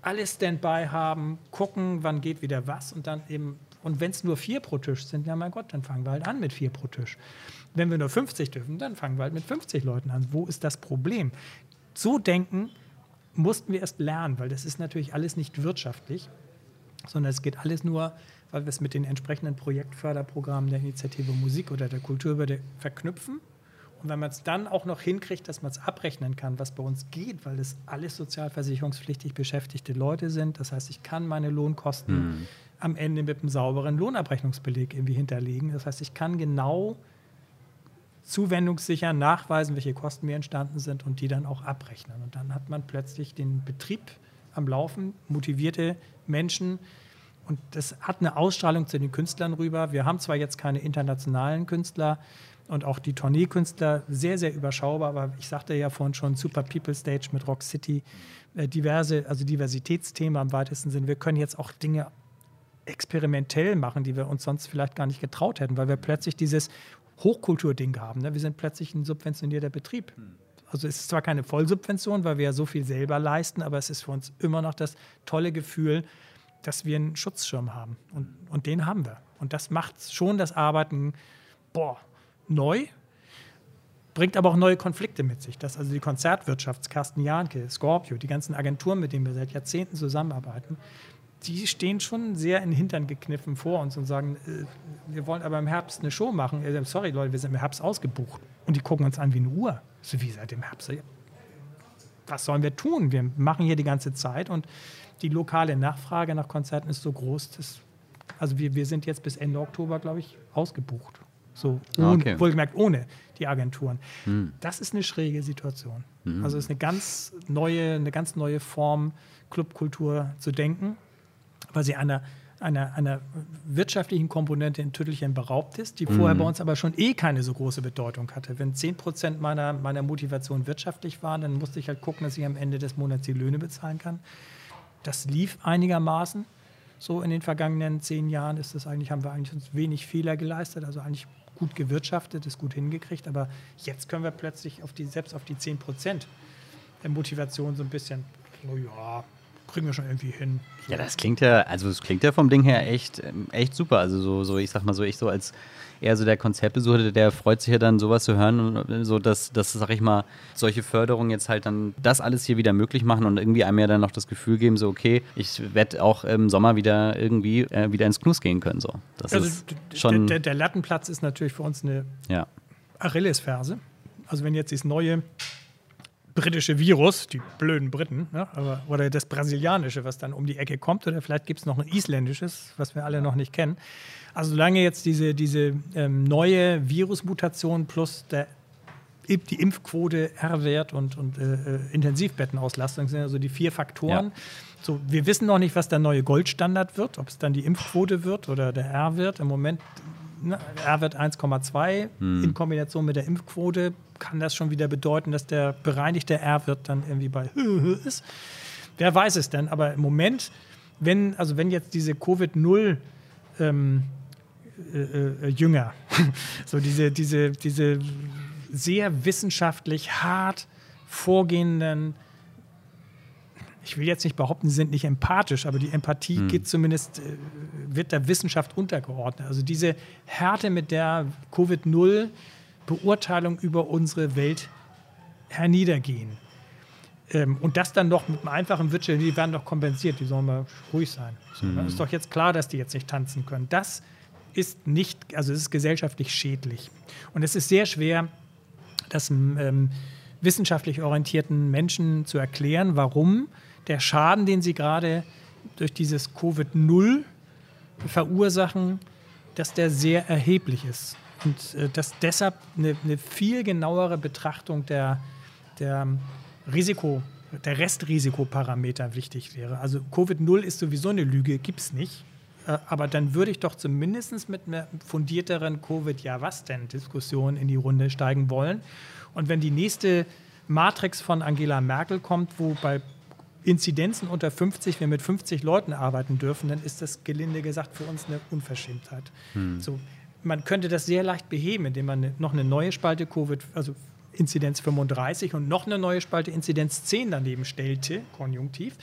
alles Standby haben, gucken, wann geht wieder was und dann eben, und wenn es nur vier pro Tisch sind, ja mein Gott, dann fangen wir halt an mit vier pro Tisch. Wenn wir nur 50 dürfen, dann fangen wir halt mit 50 Leuten an. Wo ist das Problem? So denken mussten wir erst lernen, weil das ist natürlich alles nicht wirtschaftlich sondern es geht alles nur, weil wir es mit den entsprechenden Projektförderprogrammen der Initiative Musik oder der Kulturbehörde verknüpfen. Und wenn man es dann auch noch hinkriegt, dass man es abrechnen kann, was bei uns geht, weil das alles sozialversicherungspflichtig beschäftigte Leute sind. Das heißt, ich kann meine Lohnkosten mhm. am Ende mit einem sauberen Lohnabrechnungsbeleg irgendwie hinterlegen. Das heißt, ich kann genau zuwendungssicher nachweisen, welche Kosten mir entstanden sind und die dann auch abrechnen. Und dann hat man plötzlich den Betrieb am Laufen, motivierte Menschen. Und das hat eine Ausstrahlung zu den Künstlern rüber. Wir haben zwar jetzt keine internationalen Künstler und auch die Tourneekünstler sehr, sehr überschaubar, aber ich sagte ja vorhin schon, Super People Stage mit Rock City, äh, diverse, also Diversitätsthema im weitesten Sinn. Wir können jetzt auch Dinge experimentell machen, die wir uns sonst vielleicht gar nicht getraut hätten, weil wir plötzlich dieses Hochkulturding haben. Ne? Wir sind plötzlich ein subventionierter Betrieb. Hm. Also es ist zwar keine Vollsubvention, weil wir ja so viel selber leisten, aber es ist für uns immer noch das tolle Gefühl, dass wir einen Schutzschirm haben. Und, und den haben wir. Und das macht schon das Arbeiten boah, neu, bringt aber auch neue Konflikte mit sich. Dass also die Konzertwirtschaft, Carsten Jahnke, Scorpio, die ganzen Agenturen, mit denen wir seit Jahrzehnten zusammenarbeiten, die stehen schon sehr in den Hintern gekniffen vor uns und sagen, äh, wir wollen aber im Herbst eine Show machen. Äh, sorry Leute, wir sind im Herbst ausgebucht. Und die gucken uns an wie eine Uhr. So wie seit dem Herbst. was sollen wir tun? Wir machen hier die ganze Zeit und die lokale Nachfrage nach Konzerten ist so groß, dass, also wir, wir sind jetzt bis Ende Oktober, glaube ich, ausgebucht. So, Ah, ohne, okay. wohlgemerkt ohne die Agenturen. Hm. Das ist eine schräge Situation. Mhm. Also es ist eine ganz neue, eine ganz neue Form, Clubkultur zu denken, weil sie einer, einer, einer wirtschaftlichen Komponente in Tüttelchen beraubt ist, die vorher Mhm. bei uns aber schon eh keine so große Bedeutung hatte. Wenn 10 Prozent meiner, meiner Motivation wirtschaftlich waren, dann musste ich halt gucken, dass ich am Ende des Monats die Löhne bezahlen kann. Das lief einigermaßen. So in den vergangenen zehn Jahren ist das eigentlich, haben wir eigentlich uns wenig Fehler geleistet, also eigentlich gut gewirtschaftet, ist gut hingekriegt. Aber jetzt können wir plötzlich auf die, selbst auf die 10 Prozent der Motivation so ein bisschen, oh ja, kriegen wir schon irgendwie hin. So. Ja, das klingt ja, also es klingt ja vom Ding her echt, ähm, echt super. Also so, so, ich sag mal so, ich so als eher so der Konzertbesucher, der freut sich ja dann sowas zu hören und äh, so, dass, dass, sag ich mal, solche Förderungen jetzt halt dann das alles hier wieder möglich machen und irgendwie einem ja dann noch das Gefühl geben, so okay, ich werde auch im Sommer wieder irgendwie äh, wieder ins Knus gehen können. So. Das Also ist schon, der, der Lattenplatz ist natürlich für uns eine ja. Achillesferse. Also wenn jetzt dieses neue britische Virus, die blöden Briten, ne, aber, oder das brasilianische, was dann um die Ecke kommt, oder vielleicht gibt es noch ein isländisches, was wir alle noch nicht kennen. Also solange jetzt diese, diese ähm, neue Virusmutation plus der, die Impfquote, R-Wert und, und äh, äh, Intensivbettenauslastung sind also die vier Faktoren. Ja. So, wir wissen noch nicht, was der neue Goldstandard wird, ob es dann die Impfquote wird oder der R-Wert. Im Moment ne, R-Wert 1,2 in Kombination mit der Impfquote kann das schon wieder bedeuten, dass der bereinigte R-Wert dann irgendwie bei ist. Wer weiß es denn? Aber im Moment, wenn, also wenn jetzt diese Covid-0 ähm, äh, äh, Jünger, so diese, diese, diese sehr wissenschaftlich hart vorgehenden, ich will jetzt nicht behaupten, sie sind nicht empathisch, aber die Empathie geht zumindest, äh, wird der Wissenschaft untergeordnet. Also diese Härte, mit der Covid-0 Beurteilung über unsere Welt herniedergehen. Ähm, und das dann noch mit einem einfachen Wirtschaft, die werden doch kompensiert, die sollen mal ruhig sein. So, ne? Ist doch jetzt klar, dass die jetzt nicht tanzen können. Das ist nicht, also es ist gesellschaftlich schädlich. Und es ist sehr schwer, das ähm, wissenschaftlich orientierten Menschen zu erklären, warum der Schaden, den sie gerade durch dieses Covid-0 verursachen, dass der sehr erheblich ist. Und äh, dass deshalb eine, eine viel genauere Betrachtung der, der Risiko, der Restrisikoparameter wichtig wäre. Also Covid-0 ist sowieso eine Lüge, gibt es nicht. Äh, Aber dann würde ich doch zumindest mit einer fundierteren Covid-Ja was denn Diskussion in die Runde steigen wollen. Und wenn die nächste Matrix von Angela Merkel kommt, wo bei Inzidenzen unter 50 wir mit 50 Leuten arbeiten dürfen, dann ist das gelinde gesagt für uns eine Unverschämtheit. So, man könnte das sehr leicht beheben, indem man noch eine neue Spalte Covid, also Inzidenz 35 und noch eine neue Spalte Inzidenz 10 daneben stellte, konjunktiv,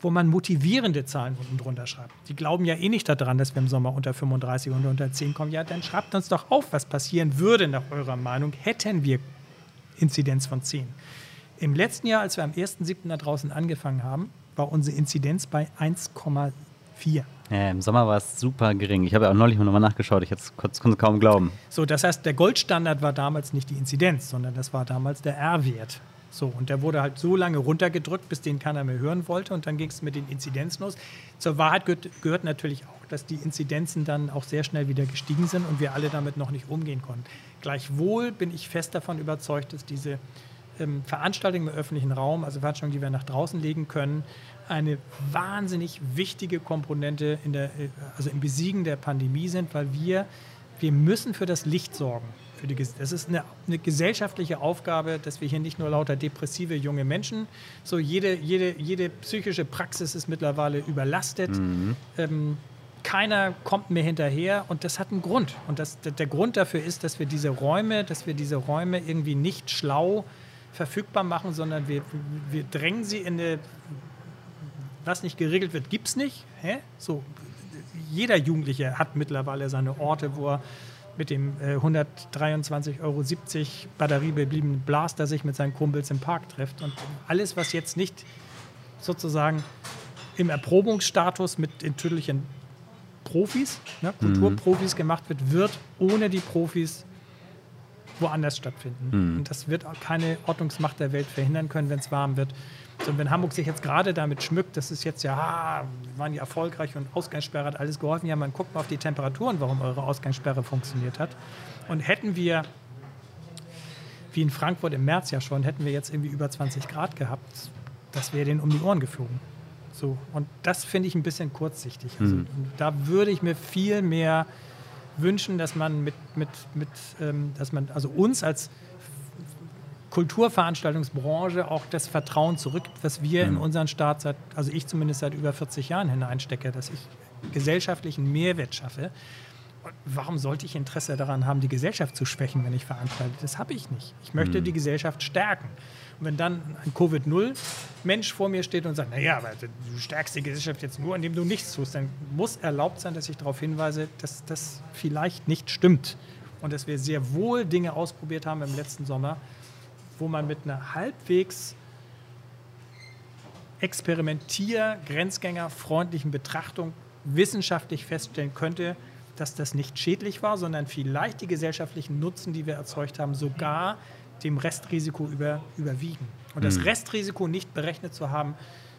wo man motivierende Zahlen unten drunter schreibt. Die glauben ja eh nicht daran, dass wir im Sommer unter 35 und unter 10 kommen. Ja, dann schreibt uns doch auf, was passieren würde nach eurer Meinung, hätten wir Inzidenz von 10. Im letzten Jahr, als wir am 1.7. da draußen angefangen haben, war unsere Inzidenz bei 1,4. Ja, Im Sommer war es super gering. Ich habe ja auch neulich nochmal nachgeschaut. Ich konnte es kaum glauben. So, das heißt, der Goldstandard war damals nicht die Inzidenz, sondern das war damals der R-Wert. So, und der wurde halt so lange runtergedrückt, bis den keiner mehr hören wollte. Und dann ging es mit den Inzidenzen los. Zur Wahrheit gehört, gehört natürlich auch, dass die Inzidenzen dann auch sehr schnell wieder gestiegen sind und wir alle damit noch nicht umgehen konnten. Gleichwohl bin ich fest davon überzeugt, dass diese ähm, Veranstaltungen im öffentlichen Raum, also Veranstaltungen, die wir nach draußen legen können, eine wahnsinnig wichtige Komponente in der, äh, also im Besiegen der Pandemie sind, weil wir, wir müssen für das Licht sorgen. Für die, das ist eine, eine gesellschaftliche Aufgabe, dass wir hier nicht nur lauter depressive junge Menschen, so jede, jede, jede psychische Praxis ist mittlerweile überlastet. Ähm, keiner kommt mehr hinterher und das hat einen Grund. Und das, der, der Grund dafür ist, dass wir diese Räume, dass wir diese Räume irgendwie nicht schlau verfügbar machen, sondern wir, wir drängen sie in eine, was nicht geregelt wird, gibt es nicht. Hä? So, jeder Jugendliche hat mittlerweile seine Orte, wo er mit dem äh, 123,70 Euro batteriebebliebenen Blaster sich mit seinen Kumpels im Park trifft. Und alles, was jetzt nicht sozusagen im Erprobungsstatus mit den Tüdelchen Profis, ne, Kulturprofis gemacht wird, wird ohne die Profis woanders stattfinden. Mhm. Und das wird auch keine Ordnungsmacht der Welt verhindern können, wenn es warm wird. Und wenn Hamburg sich jetzt gerade damit schmückt, das ist jetzt ja, ah, waren die erfolgreich und Ausgangssperre hat alles geholfen. Ja, man guckt mal auf die Temperaturen, warum eure Ausgangssperre funktioniert hat. Und hätten wir, wie in Frankfurt im März ja schon, hätten wir jetzt irgendwie über 20 Grad gehabt, das wäre denen um die Ohren geflogen. So, und das finde ich ein bisschen kurzsichtig. Also, mhm. Da würde ich mir viel mehr wünschen, dass man mit, mit, mit ähm, dass man also uns als Kulturveranstaltungsbranche auch das Vertrauen zurück, was wir mhm. in unseren Staat seit, also ich zumindest seit über 40 Jahren hineinstecke, dass ich gesellschaftlichen Mehrwert schaffe. Und warum sollte ich Interesse daran haben, die Gesellschaft zu schwächen, wenn ich veranstalte? Das habe ich nicht. Ich möchte mhm. die Gesellschaft stärken. Wenn dann ein Covid-0-Mensch vor mir steht und sagt, naja, aber du stärkst die Gesellschaft jetzt nur, indem du nichts tust, dann muss erlaubt sein, dass ich darauf hinweise, dass das vielleicht nicht stimmt. Und dass wir sehr wohl Dinge ausprobiert haben im letzten Sommer, wo man mit einer halbwegs experimentier-, grenzgängerfreundlichen Betrachtung wissenschaftlich feststellen könnte, dass das nicht schädlich war, sondern vielleicht die gesellschaftlichen Nutzen, die wir erzeugt haben, sogar dem Restrisiko über, überwiegen. Und das mhm. Restrisiko nicht berechnet zu haben,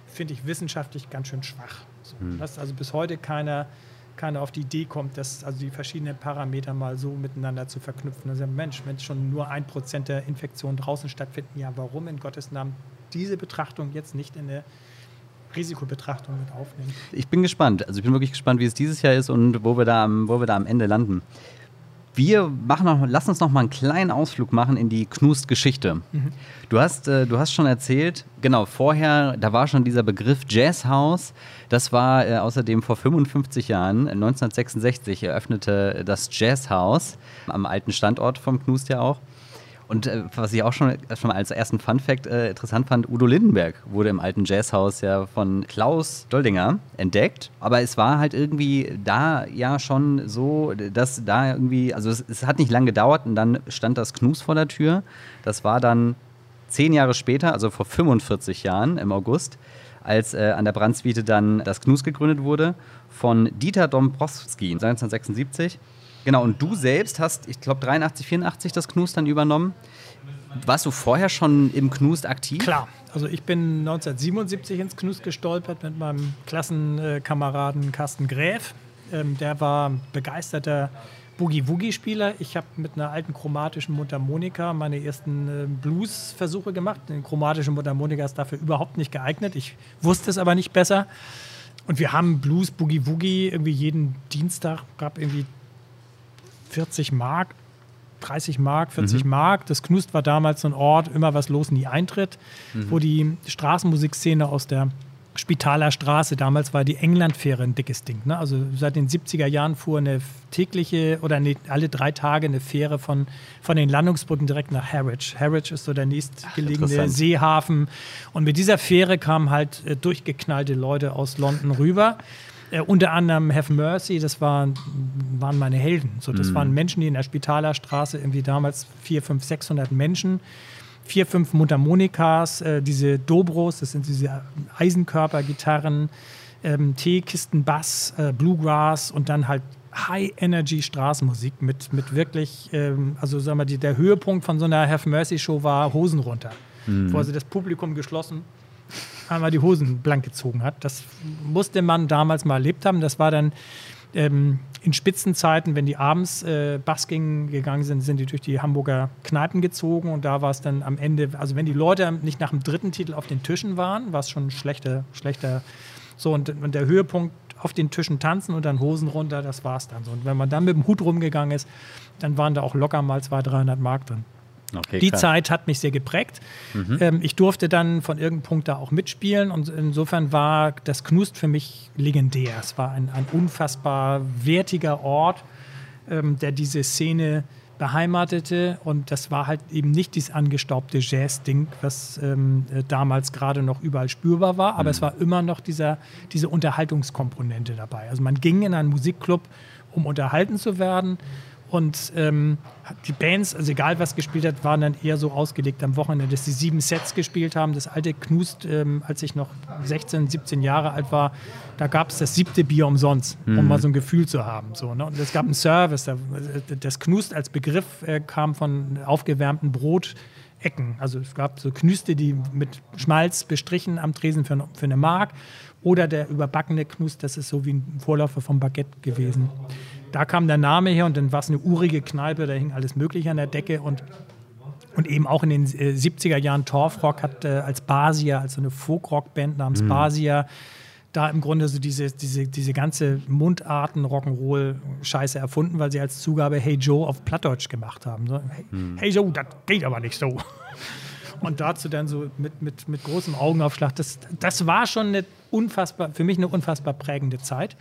finde ich wissenschaftlich ganz schön schwach. So, mhm. Dass also bis heute keiner, keiner auf die Idee kommt, dass also die verschiedenen Parameter mal so miteinander zu verknüpfen. Also Mensch, wenn schon nur ein Prozent der Infektionen draußen stattfinden, ja, warum in Gottes Namen diese Betrachtung jetzt nicht in der Risikobetrachtung mit aufnehmen? Ich bin gespannt. Also ich bin wirklich gespannt, wie es dieses Jahr ist und wo wir da am, wo wir da am Ende landen. Wir machen noch, lass uns noch mal einen kleinen Ausflug machen in die Knust-Geschichte. Mhm. Du, hast, äh, du hast schon erzählt, genau, vorher, da war schon dieser Begriff Jazzhaus. Das war äh, außerdem vor 55 Jahren, 1966, eröffnete das Jazzhaus am alten Standort vom Knust ja auch. Und äh, was ich auch schon, schon mal als ersten Fun-Fact äh, interessant fand, Udo Lindenberg wurde im alten Jazzhaus ja von Klaus Doldinger entdeckt. Aber es war halt irgendwie da ja schon so, dass da irgendwie, also es, es hat nicht lange gedauert und dann stand das Knus vor der Tür. Das war dann zehn Jahre später, also vor 45 Jahren im August, als äh, an der Brandswiete dann das Knus gegründet wurde von Dieter Dombrowski 1976. Genau, und du selbst hast, ich glaube, 83, 84 das Knust dann übernommen. Warst du vorher schon im Knust aktiv? Klar. Also ich bin 1977 ins Knust gestolpert mit meinem Klassenkameraden Carsten Gräf. Ähm, der war begeisterter Boogie-Woogie-Spieler. Ich habe mit einer alten chromatischen Mundharmonika meine ersten äh, Blues-Versuche gemacht. Eine chromatische Mundharmonika ist dafür überhaupt nicht geeignet. Ich wusste es aber nicht besser. Und wir haben Blues, Boogie-Woogie irgendwie jeden Dienstag, gab irgendwie 40 Mark, 30 Mark, 40 mhm. Mark. Das Knust war damals so ein Ort, immer was los, nie Eintritt, mhm. wo die Straßenmusikszene aus der Spitaler Straße, damals war die Englandfähre ein dickes Ding. Ne? Also seit den 70er Jahren fuhr eine tägliche oder eine, alle drei Tage eine Fähre von, von den Landungsbrücken direkt nach Harwich. Harwich ist so der nächstgelegene Seehafen. Und mit dieser Fähre kamen halt äh, durchgeknallte Leute aus London rüber. Äh, unter anderem Have Mercy, das waren, waren meine Helden. So, das mhm. waren Menschen, die in der Spitaler Straße irgendwie damals 400, 500, 600 Menschen, vier, fünf Mundharmonikas, äh, diese Dobros, das sind diese Eisenkörpergitarren, ähm, Teekisten, Bass, äh, Bluegrass und dann halt High-Energy-Straßenmusik mit, mit wirklich, ähm, also sagen wir, die, der Höhepunkt von so einer Have Mercy-Show war Hosen runter. Mhm. Wo also das Publikum geschlossen einmal die Hosen blank gezogen hat. Das musste man damals mal erlebt haben. Das war dann ähm, in Spitzenzeiten, wenn die abends äh, Basking gegangen sind, sind die durch die Hamburger Kneipen gezogen und da war es dann am Ende, also wenn die Leute nicht nach dem dritten Titel auf den Tischen waren, war es schon schlechter, schlechter. So und, und der Höhepunkt auf den Tischen tanzen und dann Hosen runter, das war es dann so. Und wenn man dann mit dem Hut rumgegangen ist, dann waren da auch locker mal 200, 300 Mark drin. Okay, die klar. Zeit hat mich sehr geprägt. Mhm. Ähm, ich durfte dann von irgendeinem Punkt da auch mitspielen und insofern war das Knust für mich legendär. Es war ein, ein unfassbar wertiger Ort, ähm, der diese Szene beheimatete und das war halt eben nicht dieses angestaubte Jazz-Ding, was ähm, äh, damals gerade noch überall spürbar war, aber mhm. es war immer noch dieser, diese Unterhaltungskomponente dabei. Also man ging in einen Musikclub, um unterhalten zu werden Und ähm, die Bands, also egal was gespielt hat, waren dann eher so ausgelegt am Wochenende, dass sie sieben Sets gespielt haben. Das alte Knust, ähm, als ich noch 16, 17 Jahre alt war, da gab es das siebte Bier umsonst, mhm. um mal so ein Gefühl zu haben. So, ne? Und es gab einen Service. Das Knust als Begriff äh, kam von aufgewärmten Brotecken. Also es gab so Knüste, die mit Schmalz bestrichen am Tresen für, für eine Mark. Oder der überbackene Knust, das ist so wie ein Vorläufer vom Baguette gewesen da kam der Name her und dann war es eine urige Kneipe, da hing alles Mögliche an der Decke und, und eben auch in den äh, 70er Jahren Torfrock hat äh, als Basia, als so eine Folkrock-Band namens mhm. Basia, da im Grunde so diese, diese, diese ganze Mundarten Rock'n'Roll-Scheiße erfunden, weil sie als Zugabe Hey Joe auf Plattdeutsch gemacht haben. So, hey, mhm. hey Joe, das geht aber nicht so. Und dazu dann so mit, mit, mit großem Augenaufschlag. Das, das war schon eine unfassbar, für mich eine unfassbar prägende Zeit.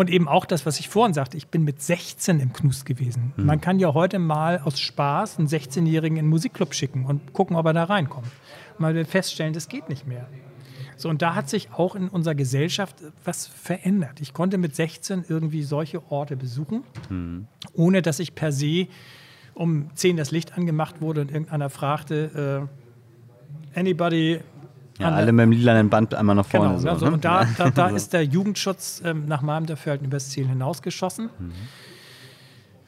Und eben auch das, was ich vorhin sagte, ich bin mit 16 im Knust gewesen. Mhm. Man kann ja heute mal aus Spaß einen 16-Jährigen in einen Musikclub schicken und gucken, ob er da reinkommt. Und man will feststellen, das geht nicht mehr. So, und da hat sich auch in unserer Gesellschaft was verändert. Ich konnte mit 16 irgendwie solche Orte besuchen, mhm. ohne dass ich per se um 10 das Licht angemacht wurde und irgendeiner fragte, äh, anybody ja, alle mit dem lilanen Band einmal nach vorne. Genau, so, ne? Und da, da, da ist der Jugendschutz ähm, nach meinem Dafürhalten übers Ziel hinausgeschossen. Mhm.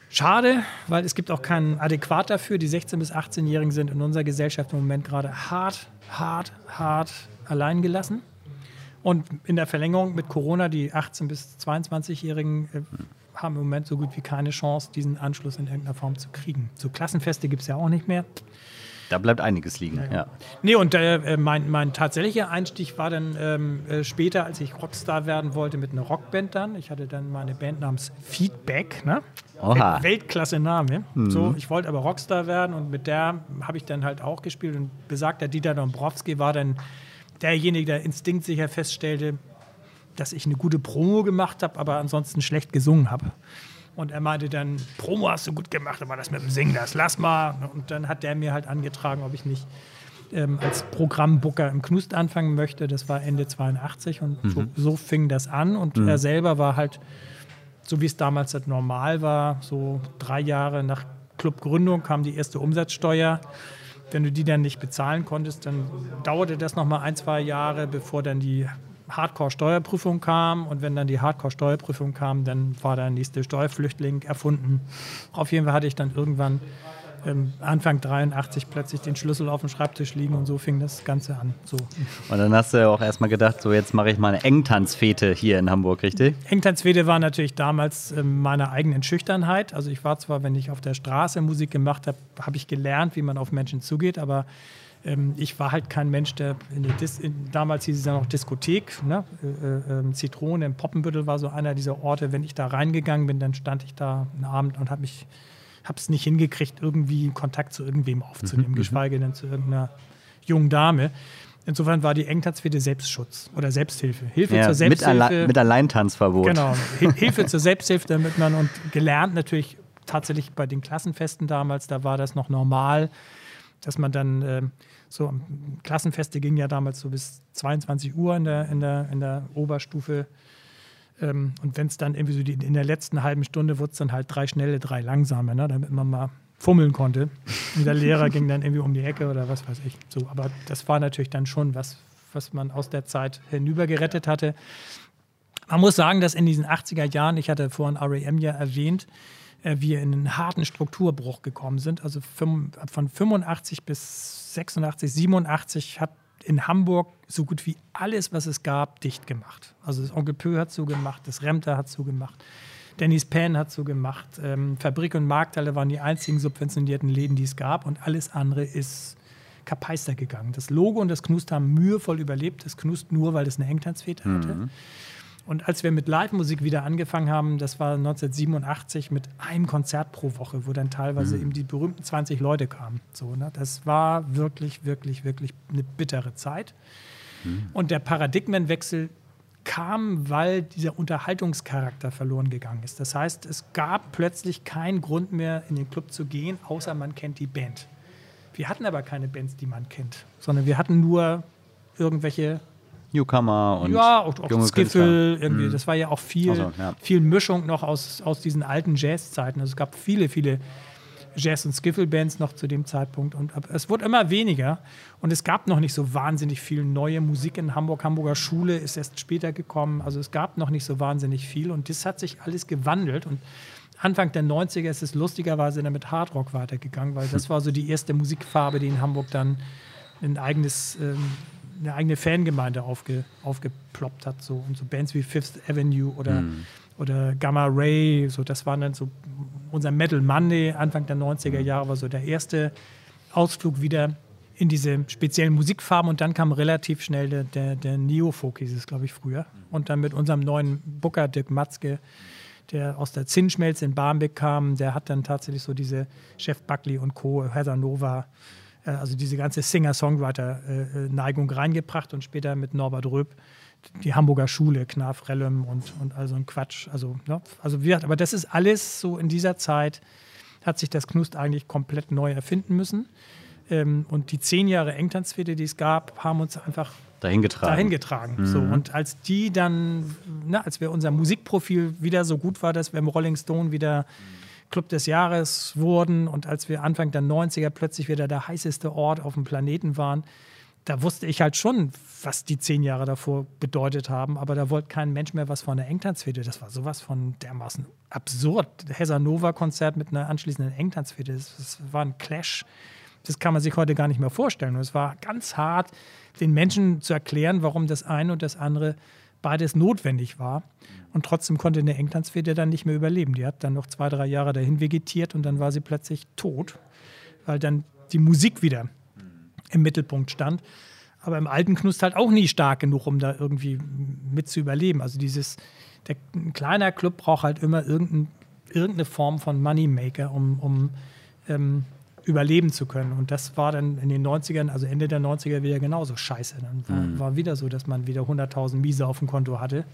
Schade, weil es gibt auch keinen Adäquat dafür. Die 16- bis 18-Jährigen sind in unserer Gesellschaft im Moment gerade hart, hart, hart allein gelassen. Und in der Verlängerung mit Corona, die 18- bis 22-Jährigen äh, haben im Moment so gut wie keine Chance, diesen Anschluss in irgendeiner Form zu kriegen. So Klassenfeste gibt es ja auch nicht mehr. Da bleibt einiges liegen, ja. ja. Nee, und äh, mein, mein tatsächlicher Einstieg war dann ähm, äh, später, als ich Rockstar werden wollte mit einer Rockband dann. Ich hatte dann meine Band namens Feedback, ne? Oha. Weltklasse Name. Mhm. So, ich wollte aber Rockstar werden und mit der habe ich dann halt auch gespielt und besagter Dieter Dombrowski war dann derjenige, der instinktsicher feststellte, dass ich eine gute Promo gemacht habe, aber ansonsten schlecht gesungen habe. Und er meinte dann, Promo hast du gut gemacht, aber das mit dem Singen, das lass mal. Und dann hat der mir halt angetragen, ob ich nicht ähm, als Programmbooker im Knust anfangen möchte. Das war Ende 82 und mhm. so, so, fing das an. Und mhm. er selber war halt, so wie es damals halt normal war, so drei Jahre nach Clubgründung kam die erste Umsatzsteuer. Wenn du die dann nicht bezahlen konntest, dann dauerte das noch mal ein, zwei Jahre, bevor dann die Hardcore-Steuerprüfung kam und wenn dann die Hardcore-Steuerprüfung kam, dann war der nächste Steuerflüchtling erfunden. Auf jeden Fall hatte ich dann irgendwann ähm, Anfang 83 plötzlich den Schlüssel auf dem Schreibtisch liegen und so fing das Ganze an. So. Und dann hast du ja auch erstmal gedacht, so jetzt mache ich mal eine Engtanzfete hier in Hamburg, richtig? Engtanzfete war natürlich damals äh, meine eigenen Schüchternheit. Also ich war zwar, wenn ich auf der Straße Musik gemacht habe, habe ich gelernt, wie man auf Menschen zugeht, aber ähm, ich war halt kein Mensch, der in der Dis in, damals hieß es ja noch Diskothek, ne? äh, äh, Zitrone im Poppenbüttel war so einer dieser Orte. Wenn ich da reingegangen bin, dann stand ich da einen Abend und habe mich habe es nicht hingekriegt, irgendwie Kontakt zu irgendwem aufzunehmen, mhm, geschweige denn zu irgendeiner jungen Dame. Insofern war die Engtanzfete Selbstschutz oder Selbsthilfe. Hilfe ja, zur Selbsthilfe. Mit, Alle mit Alleintanzverbot. Genau. Hilfe zur Selbsthilfe, damit man und gelernt natürlich tatsächlich bei den Klassenfesten damals, da war das noch normal, dass man dann äh, so Klassenfeste gingen ja damals so bis 22 Uhr in der, in der, in der Oberstufe. Ähm, und wenn es dann irgendwie so die, in der letzten halben Stunde wurde es dann halt drei schnelle, drei langsame, ne, damit man mal fummeln konnte. Und der Lehrer ging dann irgendwie um die Ecke oder was weiß ich. So, aber das war natürlich dann schon was, was man aus der Zeit hinübergerettet hatte. Man muss sagen, dass in diesen 80er Jahren, ich hatte vorhin REM ja erwähnt, äh, wir in einen harten Strukturbruch gekommen sind. Also von 85 bis 86, 87 hat in Hamburg so gut wie alles, was es gab, dicht gemacht. Also das Onkel Pö hat so gemacht, das Remter hat so gemacht, Dennis Pan hat so gemacht, ähm, Fabrik und Markthalle waren die einzigen subventionierten Läden, die es gab und alles andere ist kapeister gegangen. Das Logo und das Knust haben mühevoll überlebt, das Knust nur, weil es eine Engtanzfete hatte. Mhm. Und als wir mit Live-Musik wieder angefangen haben, das war 1987 mit einem Konzert pro Woche, wo dann teilweise mhm. eben die berühmten 20 Leute kamen. So, ne? Das war wirklich, wirklich, wirklich eine bittere Zeit. Mhm. Und der Paradigmenwechsel kam, weil dieser Unterhaltungscharakter verloren gegangen ist. Das heißt, es gab plötzlich keinen Grund mehr, in den Club zu gehen, außer man kennt die Band. Wir hatten aber keine Bands, die man kennt, sondern wir hatten nur irgendwelche Newcomer und ja, auch, auch junge Skiffle, irgendwie. Mhm. Das war ja auch viel, so, ja. viel Mischung noch aus, aus diesen alten Jazzzeiten. Also es gab viele, viele Jazz- und Skiffle-Bands noch zu dem Zeitpunkt. Und es wurde immer weniger. Und es gab noch nicht so wahnsinnig viel neue Musik in Hamburg. Hamburger Schule ist erst später gekommen. Also es gab noch nicht so wahnsinnig viel. Und das hat sich alles gewandelt. Und Anfang der 90er ist es lustigerweise dann mit Hardrock weitergegangen, weil das war so die erste Musikfarbe, die in Hamburg dann ein eigenes, ähm, eine eigene Fangemeinde aufge, aufgeploppt hat. So. Und so Bands wie Fifth Avenue oder, oder Gamma Ray, so, das waren dann so unser Metal Monday Anfang der 90er Jahre war so der erste Ausflug wieder in diese speziellen Musikfarben und dann kam relativ schnell der, der, der Neo-Folk, hieß es, glaube ich, früher. Und dann mit unserem neuen Booker, Dirk Matzke, der aus der Zinnschmelze in Barmbek kam, der hat dann tatsächlich so diese Chef Buckley und Co., Heather Nova, also diese ganze Singer-Songwriter-Neigung reingebracht und später mit Norbert Röb die Hamburger Schule, Knarf Rellem und, und all so ein Quatsch. Also, ne? also wie gesagt, aber das ist alles so in dieser Zeit, hat sich das Knust eigentlich komplett neu erfinden müssen. Ähm, und die zehn Jahre Engtanzfete, die es gab, haben uns einfach Dahin getragen. dahin getragen. So, und als die dann, ne, als wir unser Musikprofil wieder so gut war, dass wir im Rolling Stone wieder Club des Jahres wurden und als wir Anfang der 90er plötzlich wieder der heißeste Ort auf dem Planeten waren, da wusste ich halt schon, was die zehn Jahre davor bedeutet haben, aber da wollte kein Mensch mehr was von der Engtanzfete. Das war sowas von dermaßen absurd. Hesa-Nova-Konzert mit einer anschließenden Engtanzfete, das, das war ein Clash. Das kann man sich heute gar nicht mehr vorstellen. Und es war ganz hart, den Menschen zu erklären, warum das eine und das andere beides notwendig war. Und trotzdem konnte eine Engtanzfete dann nicht mehr überleben. Die hat dann noch zwei, drei Jahre dahin vegetiert und dann war sie plötzlich tot, weil dann die Musik wieder im Mittelpunkt stand. Aber im alten Knust halt auch nie stark genug, um da irgendwie mit zu überleben. Also dieses, der, ein kleiner Club braucht halt immer irgendein, irgendeine Form von Moneymaker, um, um ähm, überleben zu können. Und das war dann in den 90ern, also Ende der 90er wieder genauso scheiße. Dann war, war wieder so, dass man wieder 100.000 Miese auf dem Konto hatte.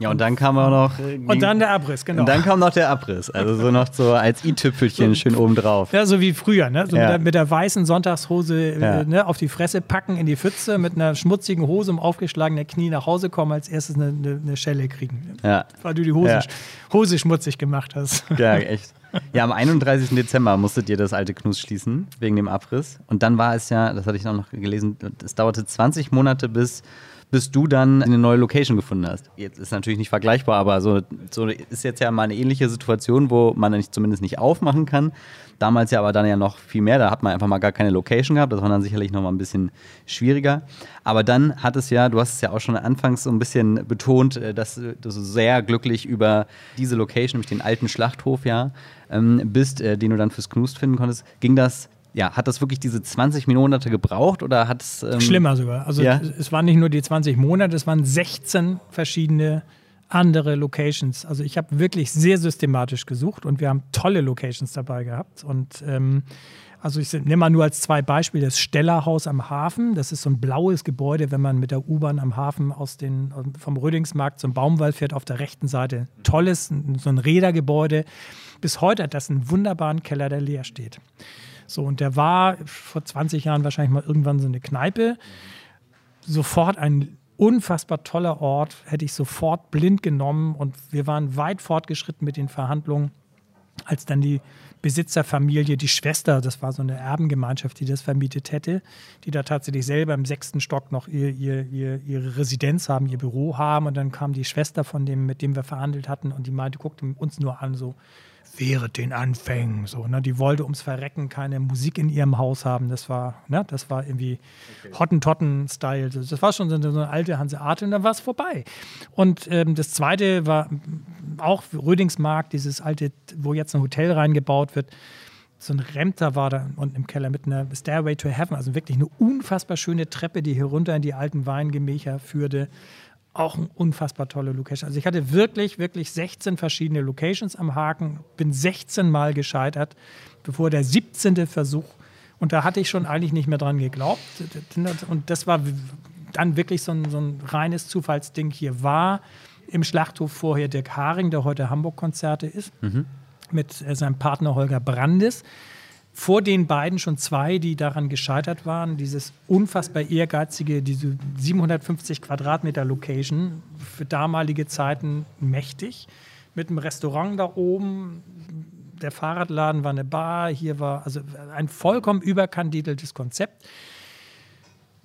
Ja, und dann kam auch noch. Und dann der Abriss, genau. und dann kam noch der Abriss. Also so noch so als i-Tüpfelchen schön obendrauf. Ja, so wie früher, ne? So Ja. mit, der, mit der weißen Sonntagshose Ja. äh, ne? auf die Fresse packen, in die Pfütze, mit einer schmutzigen Hose um aufgeschlagene Knie nach Hause kommen, als erstes eine, eine, eine Schelle kriegen. Ja. Weil du die Hose, Ja. Hose schmutzig gemacht hast. Ja, echt. Ja, am 31. Dezember musstet ihr das alte Knus schließen, wegen dem Abriss. Und dann war es ja, das hatte ich auch noch gelesen, es dauerte 20 Monate, bis, bis du dann eine neue Location gefunden hast. Jetzt ist natürlich nicht vergleichbar, aber so, so ist jetzt ja mal eine ähnliche Situation, wo man nicht, zumindest nicht aufmachen kann. Damals ja aber dann ja noch viel mehr, da hat man einfach mal gar keine Location gehabt, das war dann sicherlich noch mal ein bisschen schwieriger. Aber dann hat es ja, du hast es ja auch schon anfangs so ein bisschen betont, äh, dass du sehr glücklich über diese Location, nämlich den alten Schlachthof ja, ähm, bist, äh, den du dann fürs Knust finden konntest. Ging das, ja, hat das wirklich diese 20 Monate gebraucht oder hat es. Ähm, Schlimmer sogar. Also Ja. es waren nicht nur die 20 Monate, es waren 16 verschiedene andere Locations. Also ich habe wirklich sehr systematisch gesucht und wir haben tolle Locations dabei gehabt. Und ähm, also ich nehme mal nur als zwei Beispiele das Stellerhaus am Hafen. Das ist so ein blaues Gebäude, wenn man mit der U-Bahn am Hafen aus den, vom Rödingsmarkt zum Baumwall fährt, auf der rechten Seite. Tolles, so ein Rädergebäude. Bis heute hat das einen wunderbaren Keller, der leer steht. So, und der war vor 20 Jahren wahrscheinlich mal irgendwann so eine Kneipe. Sofort ein unfassbar toller Ort, hätte ich sofort blind genommen. Und wir waren weit fortgeschritten mit den Verhandlungen, als dann die Besitzerfamilie, die Schwester, das war so eine Erbengemeinschaft, die das vermietet hätte, die da tatsächlich selber im sechsten Stock noch ihr, ihr, ihr, ihre Residenz haben, ihr Büro haben. Und dann kam die Schwester von dem, mit dem wir verhandelt hatten. Und die meinte, guckte uns nur an, so, während den Anfängen. So, ne? Die wollte ums Verrecken keine Musik in ihrem Haus haben. Das war, ne? das war irgendwie Hottentotten-Style. Das war schon so eine, so eine alte Hanseate und dann war es vorbei. Und ähm, das zweite war auch Rödingsmarkt, dieses alte, wo jetzt ein Hotel reingebaut wird. So ein Remter war da unten im Keller mit einer Stairway to Heaven, also wirklich eine unfassbar schöne Treppe, die hier runter in die alten Weingemächer führte auch eine unfassbar tolle Location. Also ich hatte wirklich, wirklich 16 verschiedene Locations am Haken, bin 16 Mal gescheitert, bevor der 17. Versuch, und da hatte ich schon eigentlich nicht mehr dran geglaubt. Und das war dann wirklich so ein, so ein reines Zufallsding. Hier war im Schlachthof vorher Dirk Haring, der heute Hamburg-Konzerte ist, mit äh, seinem Partner Holger Brandes vor den beiden schon zwei, die daran gescheitert waren. Dieses unfassbar ehrgeizige, diese 750 Quadratmeter Location, für damalige Zeiten mächtig, mit einem Restaurant da oben. Der Fahrradladen war eine Bar, hier war also ein vollkommen überkandideltes Konzept.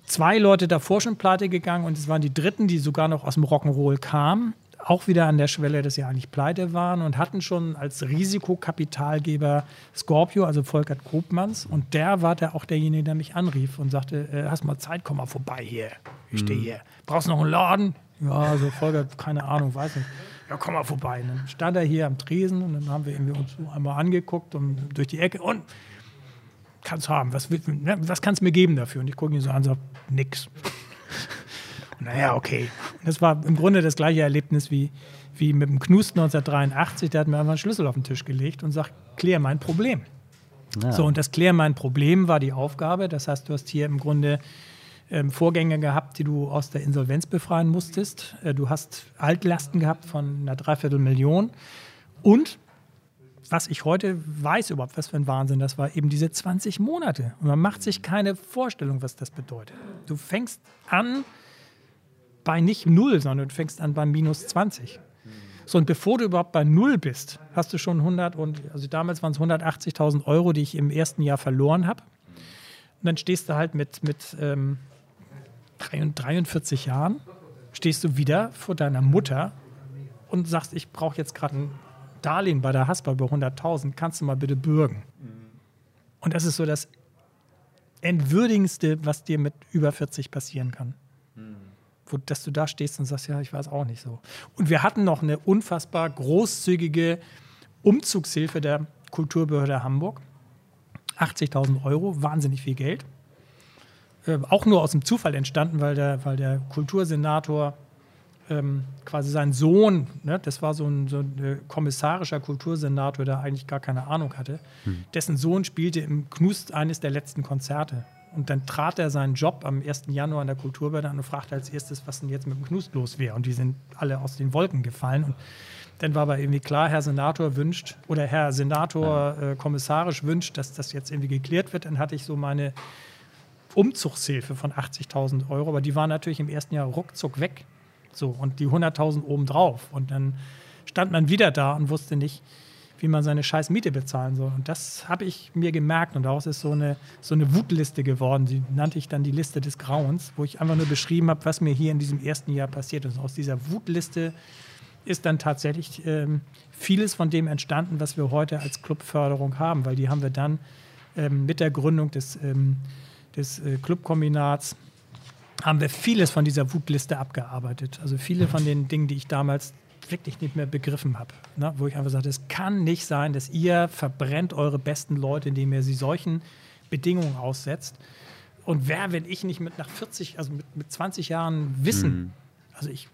Zwei Leute davor schon pleite gegangen und es waren die dritten, die sogar noch aus dem Rock'n'Roll kamen auch wieder an der Schwelle, dass sie eigentlich pleite waren und hatten schon als Risikokapitalgeber Scorpio, also Volkert Grubmanns. Und der war der auch derjenige, der mich anrief und sagte: äh, Hast mal Zeit, komm mal vorbei hier. Ich stehe mhm. hier. Brauchst du noch einen Laden? Ja, so Volkert, keine Ahnung, weiß nicht. Ja, komm mal vorbei. Und dann stand er hier am Tresen und dann haben wir uns einmal angeguckt und durch die Ecke und kannst haben. Was, ne, was kannst du mir geben dafür? Und ich gucke ihn so an und sage: Nix naja, okay. Das war im Grunde das gleiche Erlebnis wie, wie mit dem Knust 1983. Der hat mir einfach einen Schlüssel auf den Tisch gelegt und sagt, klär mein Problem. Ja. So, und das Klär mein Problem war die Aufgabe. Das heißt, du hast hier im Grunde ähm, Vorgänge gehabt, die du aus der Insolvenz befreien musstest. Äh, du hast Altlasten gehabt von einer Dreiviertelmillion. Und was ich heute weiß überhaupt, was für ein Wahnsinn das war, eben diese 20 Monate. Und man macht sich keine Vorstellung, was das bedeutet. Du fängst an, bei nicht null, sondern du fängst an bei minus 20. So, und bevor du überhaupt bei null bist, hast du schon 100 und, also damals waren es 180.000 Euro, die ich im ersten Jahr verloren habe. Und dann stehst du halt mit, mit ähm, 43 Jahren, stehst du wieder vor deiner Mutter und sagst, ich brauche jetzt gerade ein Darlehen bei der Haspa über 100.000, kannst du mal bitte bürgen? Und das ist so das Entwürdigendste, was dir mit über 40 passieren kann wo, dass du da stehst und sagst, ja, ich weiß auch nicht so. Und wir hatten noch eine unfassbar großzügige Umzugshilfe der Kulturbehörde Hamburg. 80.000 Euro, wahnsinnig viel Geld. Äh, auch nur aus dem Zufall entstanden, weil der, weil der Kultursenator ähm, quasi sein Sohn, ne, das war so ein, so ein äh, kommissarischer Kultursenator, der eigentlich gar keine Ahnung hatte, hm. dessen Sohn spielte im Knust eines der letzten Konzerte. Und dann trat er seinen Job am 1. Januar in der Kulturbehörde an und fragte als erstes, was denn jetzt mit dem Knust los wäre. Und die sind alle aus den Wolken gefallen. Und dann war aber irgendwie klar, Herr Senator wünscht oder Herr Senator äh, kommissarisch wünscht, dass das jetzt irgendwie geklärt wird. Dann hatte ich so meine Umzugshilfe von 80.000 Euro, aber die war natürlich im ersten Jahr ruckzuck weg. So, und die 100.000 obendrauf. Und dann stand man wieder da und wusste nicht, wie man seine scheiß Miete bezahlen soll. Und das habe ich mir gemerkt und daraus ist so eine, so eine Wutliste geworden. Die nannte ich dann die Liste des Grauens, wo ich einfach nur beschrieben habe, was mir hier in diesem ersten Jahr passiert ist. Und aus dieser Wutliste ist dann tatsächlich ähm, vieles von dem entstanden, was wir heute als Clubförderung haben, weil die haben wir dann ähm, mit der Gründung des, ähm, des äh, Clubkombinats haben wir vieles von dieser Wutliste abgearbeitet. Also viele von den Dingen, die ich damals wirklich nicht mehr begriffen habe. Ne? Wo ich einfach sage, es kann nicht sein, dass ihr verbrennt eure besten Leute, indem ihr sie solchen Bedingungen aussetzt. Und wer, wenn ich nicht mit nach 40, also mit, mit 20 Jahren Wissen, mhm. also ich,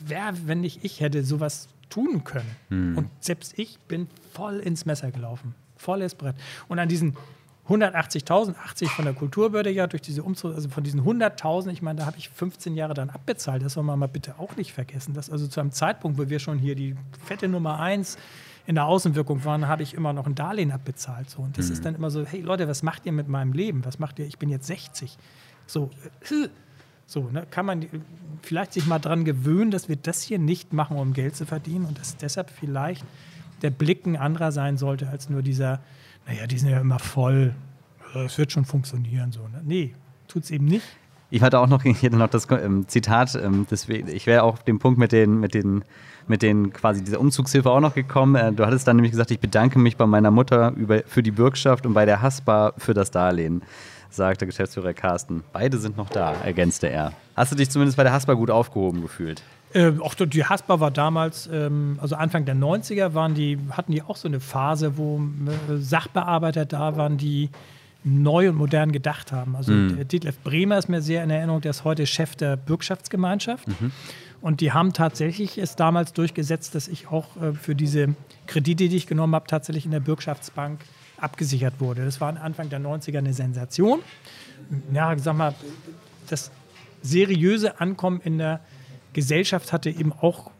wer, wenn nicht ich, hätte sowas tun können. Mhm. Und selbst ich bin voll ins Messer gelaufen. Volles Brett. Und an diesen 180.000, 80 von der Kulturbehörde ja durch diese Umzug, also von diesen 100.000, ich meine, da habe ich 15 Jahre dann abbezahlt. Das soll man mal bitte auch nicht vergessen. Dass also zu einem Zeitpunkt, wo wir schon hier die fette Nummer 1 in der Außenwirkung waren, habe ich immer noch ein Darlehen abbezahlt. So. Und das mhm. ist dann immer so, hey Leute, was macht ihr mit meinem Leben? Was macht ihr? Ich bin jetzt 60. So, äh, so ne? kann man vielleicht sich mal daran gewöhnen, dass wir das hier nicht machen, um Geld zu verdienen und dass deshalb vielleicht der Blick ein anderer sein sollte als nur dieser naja, die sind ja immer voll, es wird schon funktionieren. So, ne? Nee, tut es eben nicht. Ich hatte auch noch, hier noch das ähm, Zitat, ähm, deswegen, ich wäre auch auf den Punkt mit den, mit den, mit den quasi dieser Umzugshilfe auch noch gekommen. Äh, du hattest dann nämlich gesagt, ich bedanke mich bei meiner Mutter über, für die Bürgschaft und bei der Haspa für das Darlehen, sagte Geschäftsführer Carsten. Beide sind noch da, ergänzte er. Hast du dich zumindest bei der Haspa gut aufgehoben gefühlt? Äh, auch die Haspa war damals, ähm, also Anfang der 90er waren die, hatten die auch so eine Phase, wo äh, Sachbearbeiter da waren, die neu und modern gedacht haben. Also mhm. Detlef Bremer ist mir sehr in Erinnerung, der ist heute Chef der Bürgschaftsgemeinschaft. Mhm. Und die haben tatsächlich es damals durchgesetzt, dass ich auch äh, für diese Kredite, die ich genommen habe, tatsächlich in der Bürgschaftsbank abgesichert wurde. Das war Anfang der 90er eine Sensation. Ja, sag mal, das seriöse Ankommen in der Gesellschaft hatte eben auch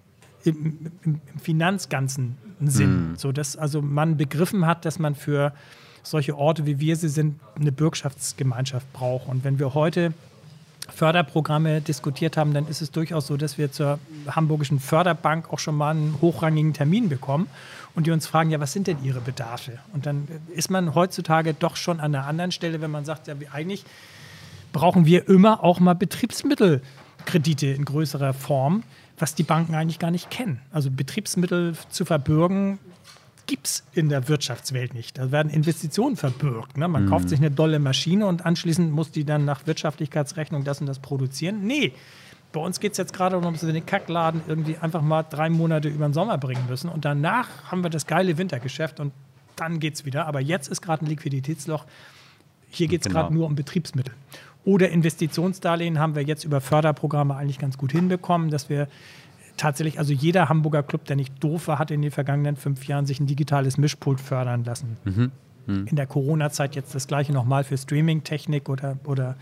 im, im, im Finanzganzen einen Sinn. Mhm. So dass also man begriffen hat, dass man für solche Orte, wie wir sie sind, eine Bürgschaftsgemeinschaft brauchen. Und wenn wir heute Förderprogramme diskutiert haben, dann ist es durchaus so, dass wir zur Hamburgischen Förderbank auch schon mal einen hochrangigen Termin bekommen und die uns fragen, ja, was sind denn ihre Bedarfe? Und dann ist man heutzutage doch schon an einer anderen Stelle, wenn man sagt, ja, eigentlich brauchen wir immer auch mal Betriebsmittelkredite in größerer Form, was die Banken eigentlich gar nicht kennen. Also Betriebsmittel zu verbürgen, gibt es in der Wirtschaftswelt nicht. Da werden Investitionen verbürgt. Ne? Man mhm. kauft sich eine dolle Maschine und anschließend muss die dann nach Wirtschaftlichkeitsrechnung das und das produzieren. Nee, bei uns geht es jetzt gerade darum, dass wir den Kackladen irgendwie einfach mal drei Monate über den Sommer bringen müssen. Und danach haben wir das geile Wintergeschäft und dann geht es wieder. Aber jetzt ist gerade ein Liquiditätsloch. Hier geht es genau. gerade nur um Betriebsmittel. Oder Investitionsdarlehen haben wir jetzt über Förderprogramme eigentlich ganz gut hinbekommen, dass wir tatsächlich, also jeder Hamburger Club, der nicht doof war, hat in den vergangenen fünf Jahren sich ein digitales Mischpult fördern lassen. Mhm. Mhm. In der Corona-Zeit jetzt das gleiche nochmal für Streaming-Technik oder, oder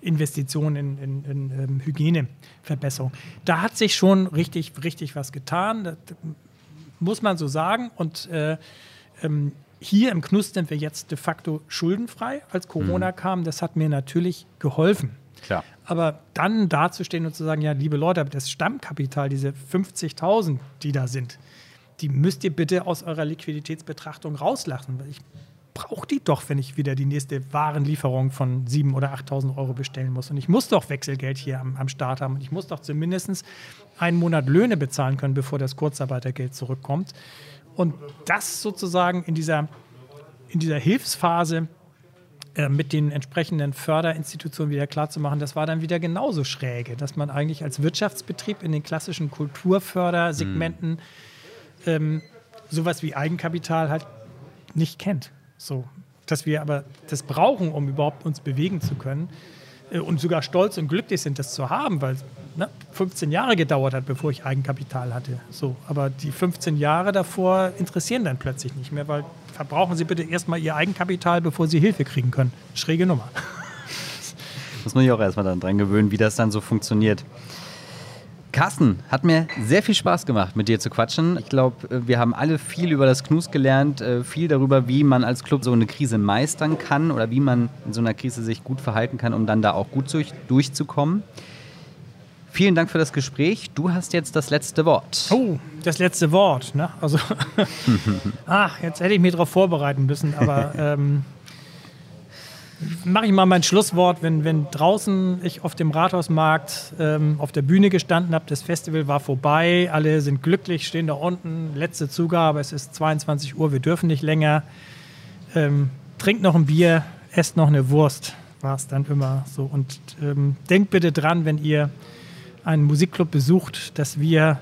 Investitionen in, in, in, ähm, Hygieneverbesserung. Da hat sich schon richtig, richtig was getan, das muss man so sagen. Und äh, ähm, hier im Knuss sind wir jetzt de facto schuldenfrei, als Corona mhm. kam. Das hat mir natürlich geholfen. Klar. Aber dann dazustehen und zu sagen, ja, liebe Leute, das Stammkapital, diese 50.000, die da sind, die müsst ihr bitte aus eurer Liquiditätsbetrachtung rauslassen. Weil ich brauche die doch, wenn ich wieder die nächste Warenlieferung von 7.000 oder 8.000 Euro bestellen muss. Und ich muss doch Wechselgeld hier am, am Start haben. Und ich muss doch zumindest einen Monat Löhne bezahlen können, bevor das Kurzarbeitergeld zurückkommt. Und das sozusagen in dieser, in dieser Hilfsphase äh, mit den entsprechenden Förderinstitutionen wieder klarzumachen, das war dann wieder genauso schräge, dass man eigentlich als Wirtschaftsbetrieb in den klassischen Kulturfördersegmenten mhm. ähm, sowas wie Eigenkapital halt nicht kennt. So, dass wir aber das brauchen, um überhaupt uns bewegen zu können und sogar stolz und glücklich sind, das zu haben, weil ne, 15 Jahre gedauert hat, bevor ich Eigenkapital hatte. So, aber die 15 Jahre davor interessieren dann plötzlich nicht mehr, weil verbrauchen Sie bitte erstmal Ihr Eigenkapital, bevor Sie Hilfe kriegen können. Schräge Nummer. Muss man sich auch erstmal dann dran gewöhnen, wie das dann so funktioniert. Carsten, hat mir sehr viel Spaß gemacht, mit dir zu quatschen. Ich glaube, äh, wir haben alle viel über das Knus gelernt, äh, viel darüber, wie man als Club so eine Krise meistern kann oder wie man in so einer Krise sich gut verhalten kann, um dann da auch gut durch, durchzukommen. Vielen Dank für das Gespräch. Du hast jetzt das letzte Wort. Oh, das letzte Wort. Ne? Also, ach, jetzt hätte ich mich darauf vorbereiten müssen, aber ähm, mache ich mal mein Schlusswort. Wenn, wenn draußen ich auf dem Rathausmarkt ähm, auf der Bühne gestanden habe, das Festival war vorbei, alle sind glücklich, stehen da unten, letzte Zugabe, es ist 22 Uhr, wir dürfen nicht länger. Ähm, trinkt noch ein Bier, esst noch eine Wurst, war es dann immer so. Und ähm, denkt bitte dran, wenn ihr einen Musikclub besucht, dass wir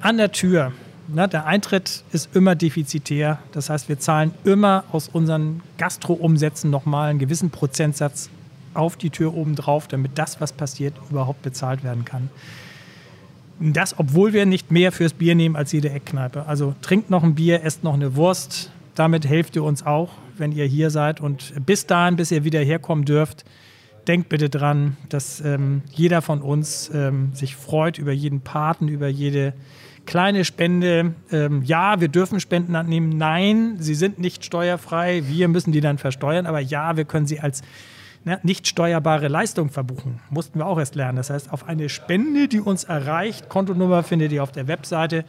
an der Tür, ne, der Eintritt ist immer defizitär. Das heißt, wir zahlen immer aus unseren Gastro-Umsätzen nochmal einen gewissen Prozentsatz auf die Tür oben drauf, damit das, was passiert, überhaupt bezahlt werden kann. Das, obwohl wir nicht mehr fürs Bier nehmen als jede Eckkneipe. Also trinkt noch ein Bier, esst noch eine Wurst. Damit helft ihr uns auch, wenn ihr hier seid. Und bis dahin, bis ihr wieder herkommen dürft, denkt bitte dran, dass ähm, jeder von uns ähm, sich freut über jeden Paten, über jede kleine Spende. Ähm, ja, wir dürfen Spenden annehmen. Nein, sie sind nicht steuerfrei. Wir müssen die dann versteuern. Aber ja, wir können sie als ne, nicht steuerbare Leistung verbuchen. Mussten wir auch erst lernen. Das heißt, auf eine Spende, die uns erreicht, Kontonummer findet ihr auf der Webseite,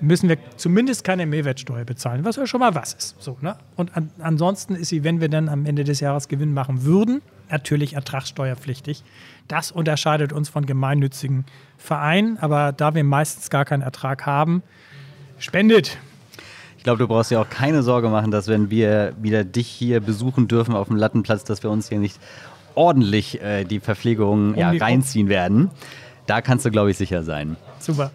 müssen wir zumindest keine Mehrwertsteuer bezahlen, was ja schon mal was ist. So, ne? Und an, ansonsten ist sie, wenn wir dann am Ende des Jahres Gewinn machen würden, natürlich ertragssteuerpflichtig. Das unterscheidet uns von gemeinnützigen Vereinen, aber da wir meistens gar keinen Ertrag haben, spendet. Ich glaube, du brauchst dir auch keine Sorge machen, dass wenn wir wieder dich hier besuchen dürfen auf dem Lattenplatz, dass wir uns hier nicht ordentlich äh, die Verpflegung um ja, reinziehen werden. Da kannst du, glaube ich, sicher sein. Super.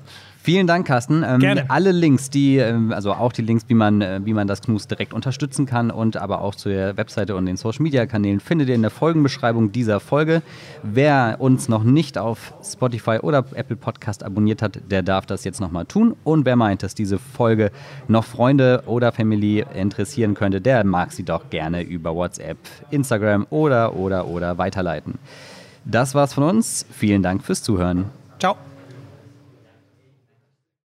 Vielen Dank, Carsten. Ähm, Gerne. Alle Links, die, ähm, also auch die Links, wie man, äh, wie man das Knus direkt unterstützen kann und aber auch zu der Webseite und den Social Media Kanälen findet ihr in der Folgenbeschreibung dieser Folge. Wer uns noch nicht auf Spotify oder Apple Podcast abonniert hat, der darf das jetzt nochmal tun. Und wer meint, dass diese Folge noch Freunde oder Family interessieren könnte, der mag sie doch gerne über WhatsApp, Instagram oder oder oder weiterleiten. Das war's von uns. Vielen Dank fürs Zuhören. Ciao.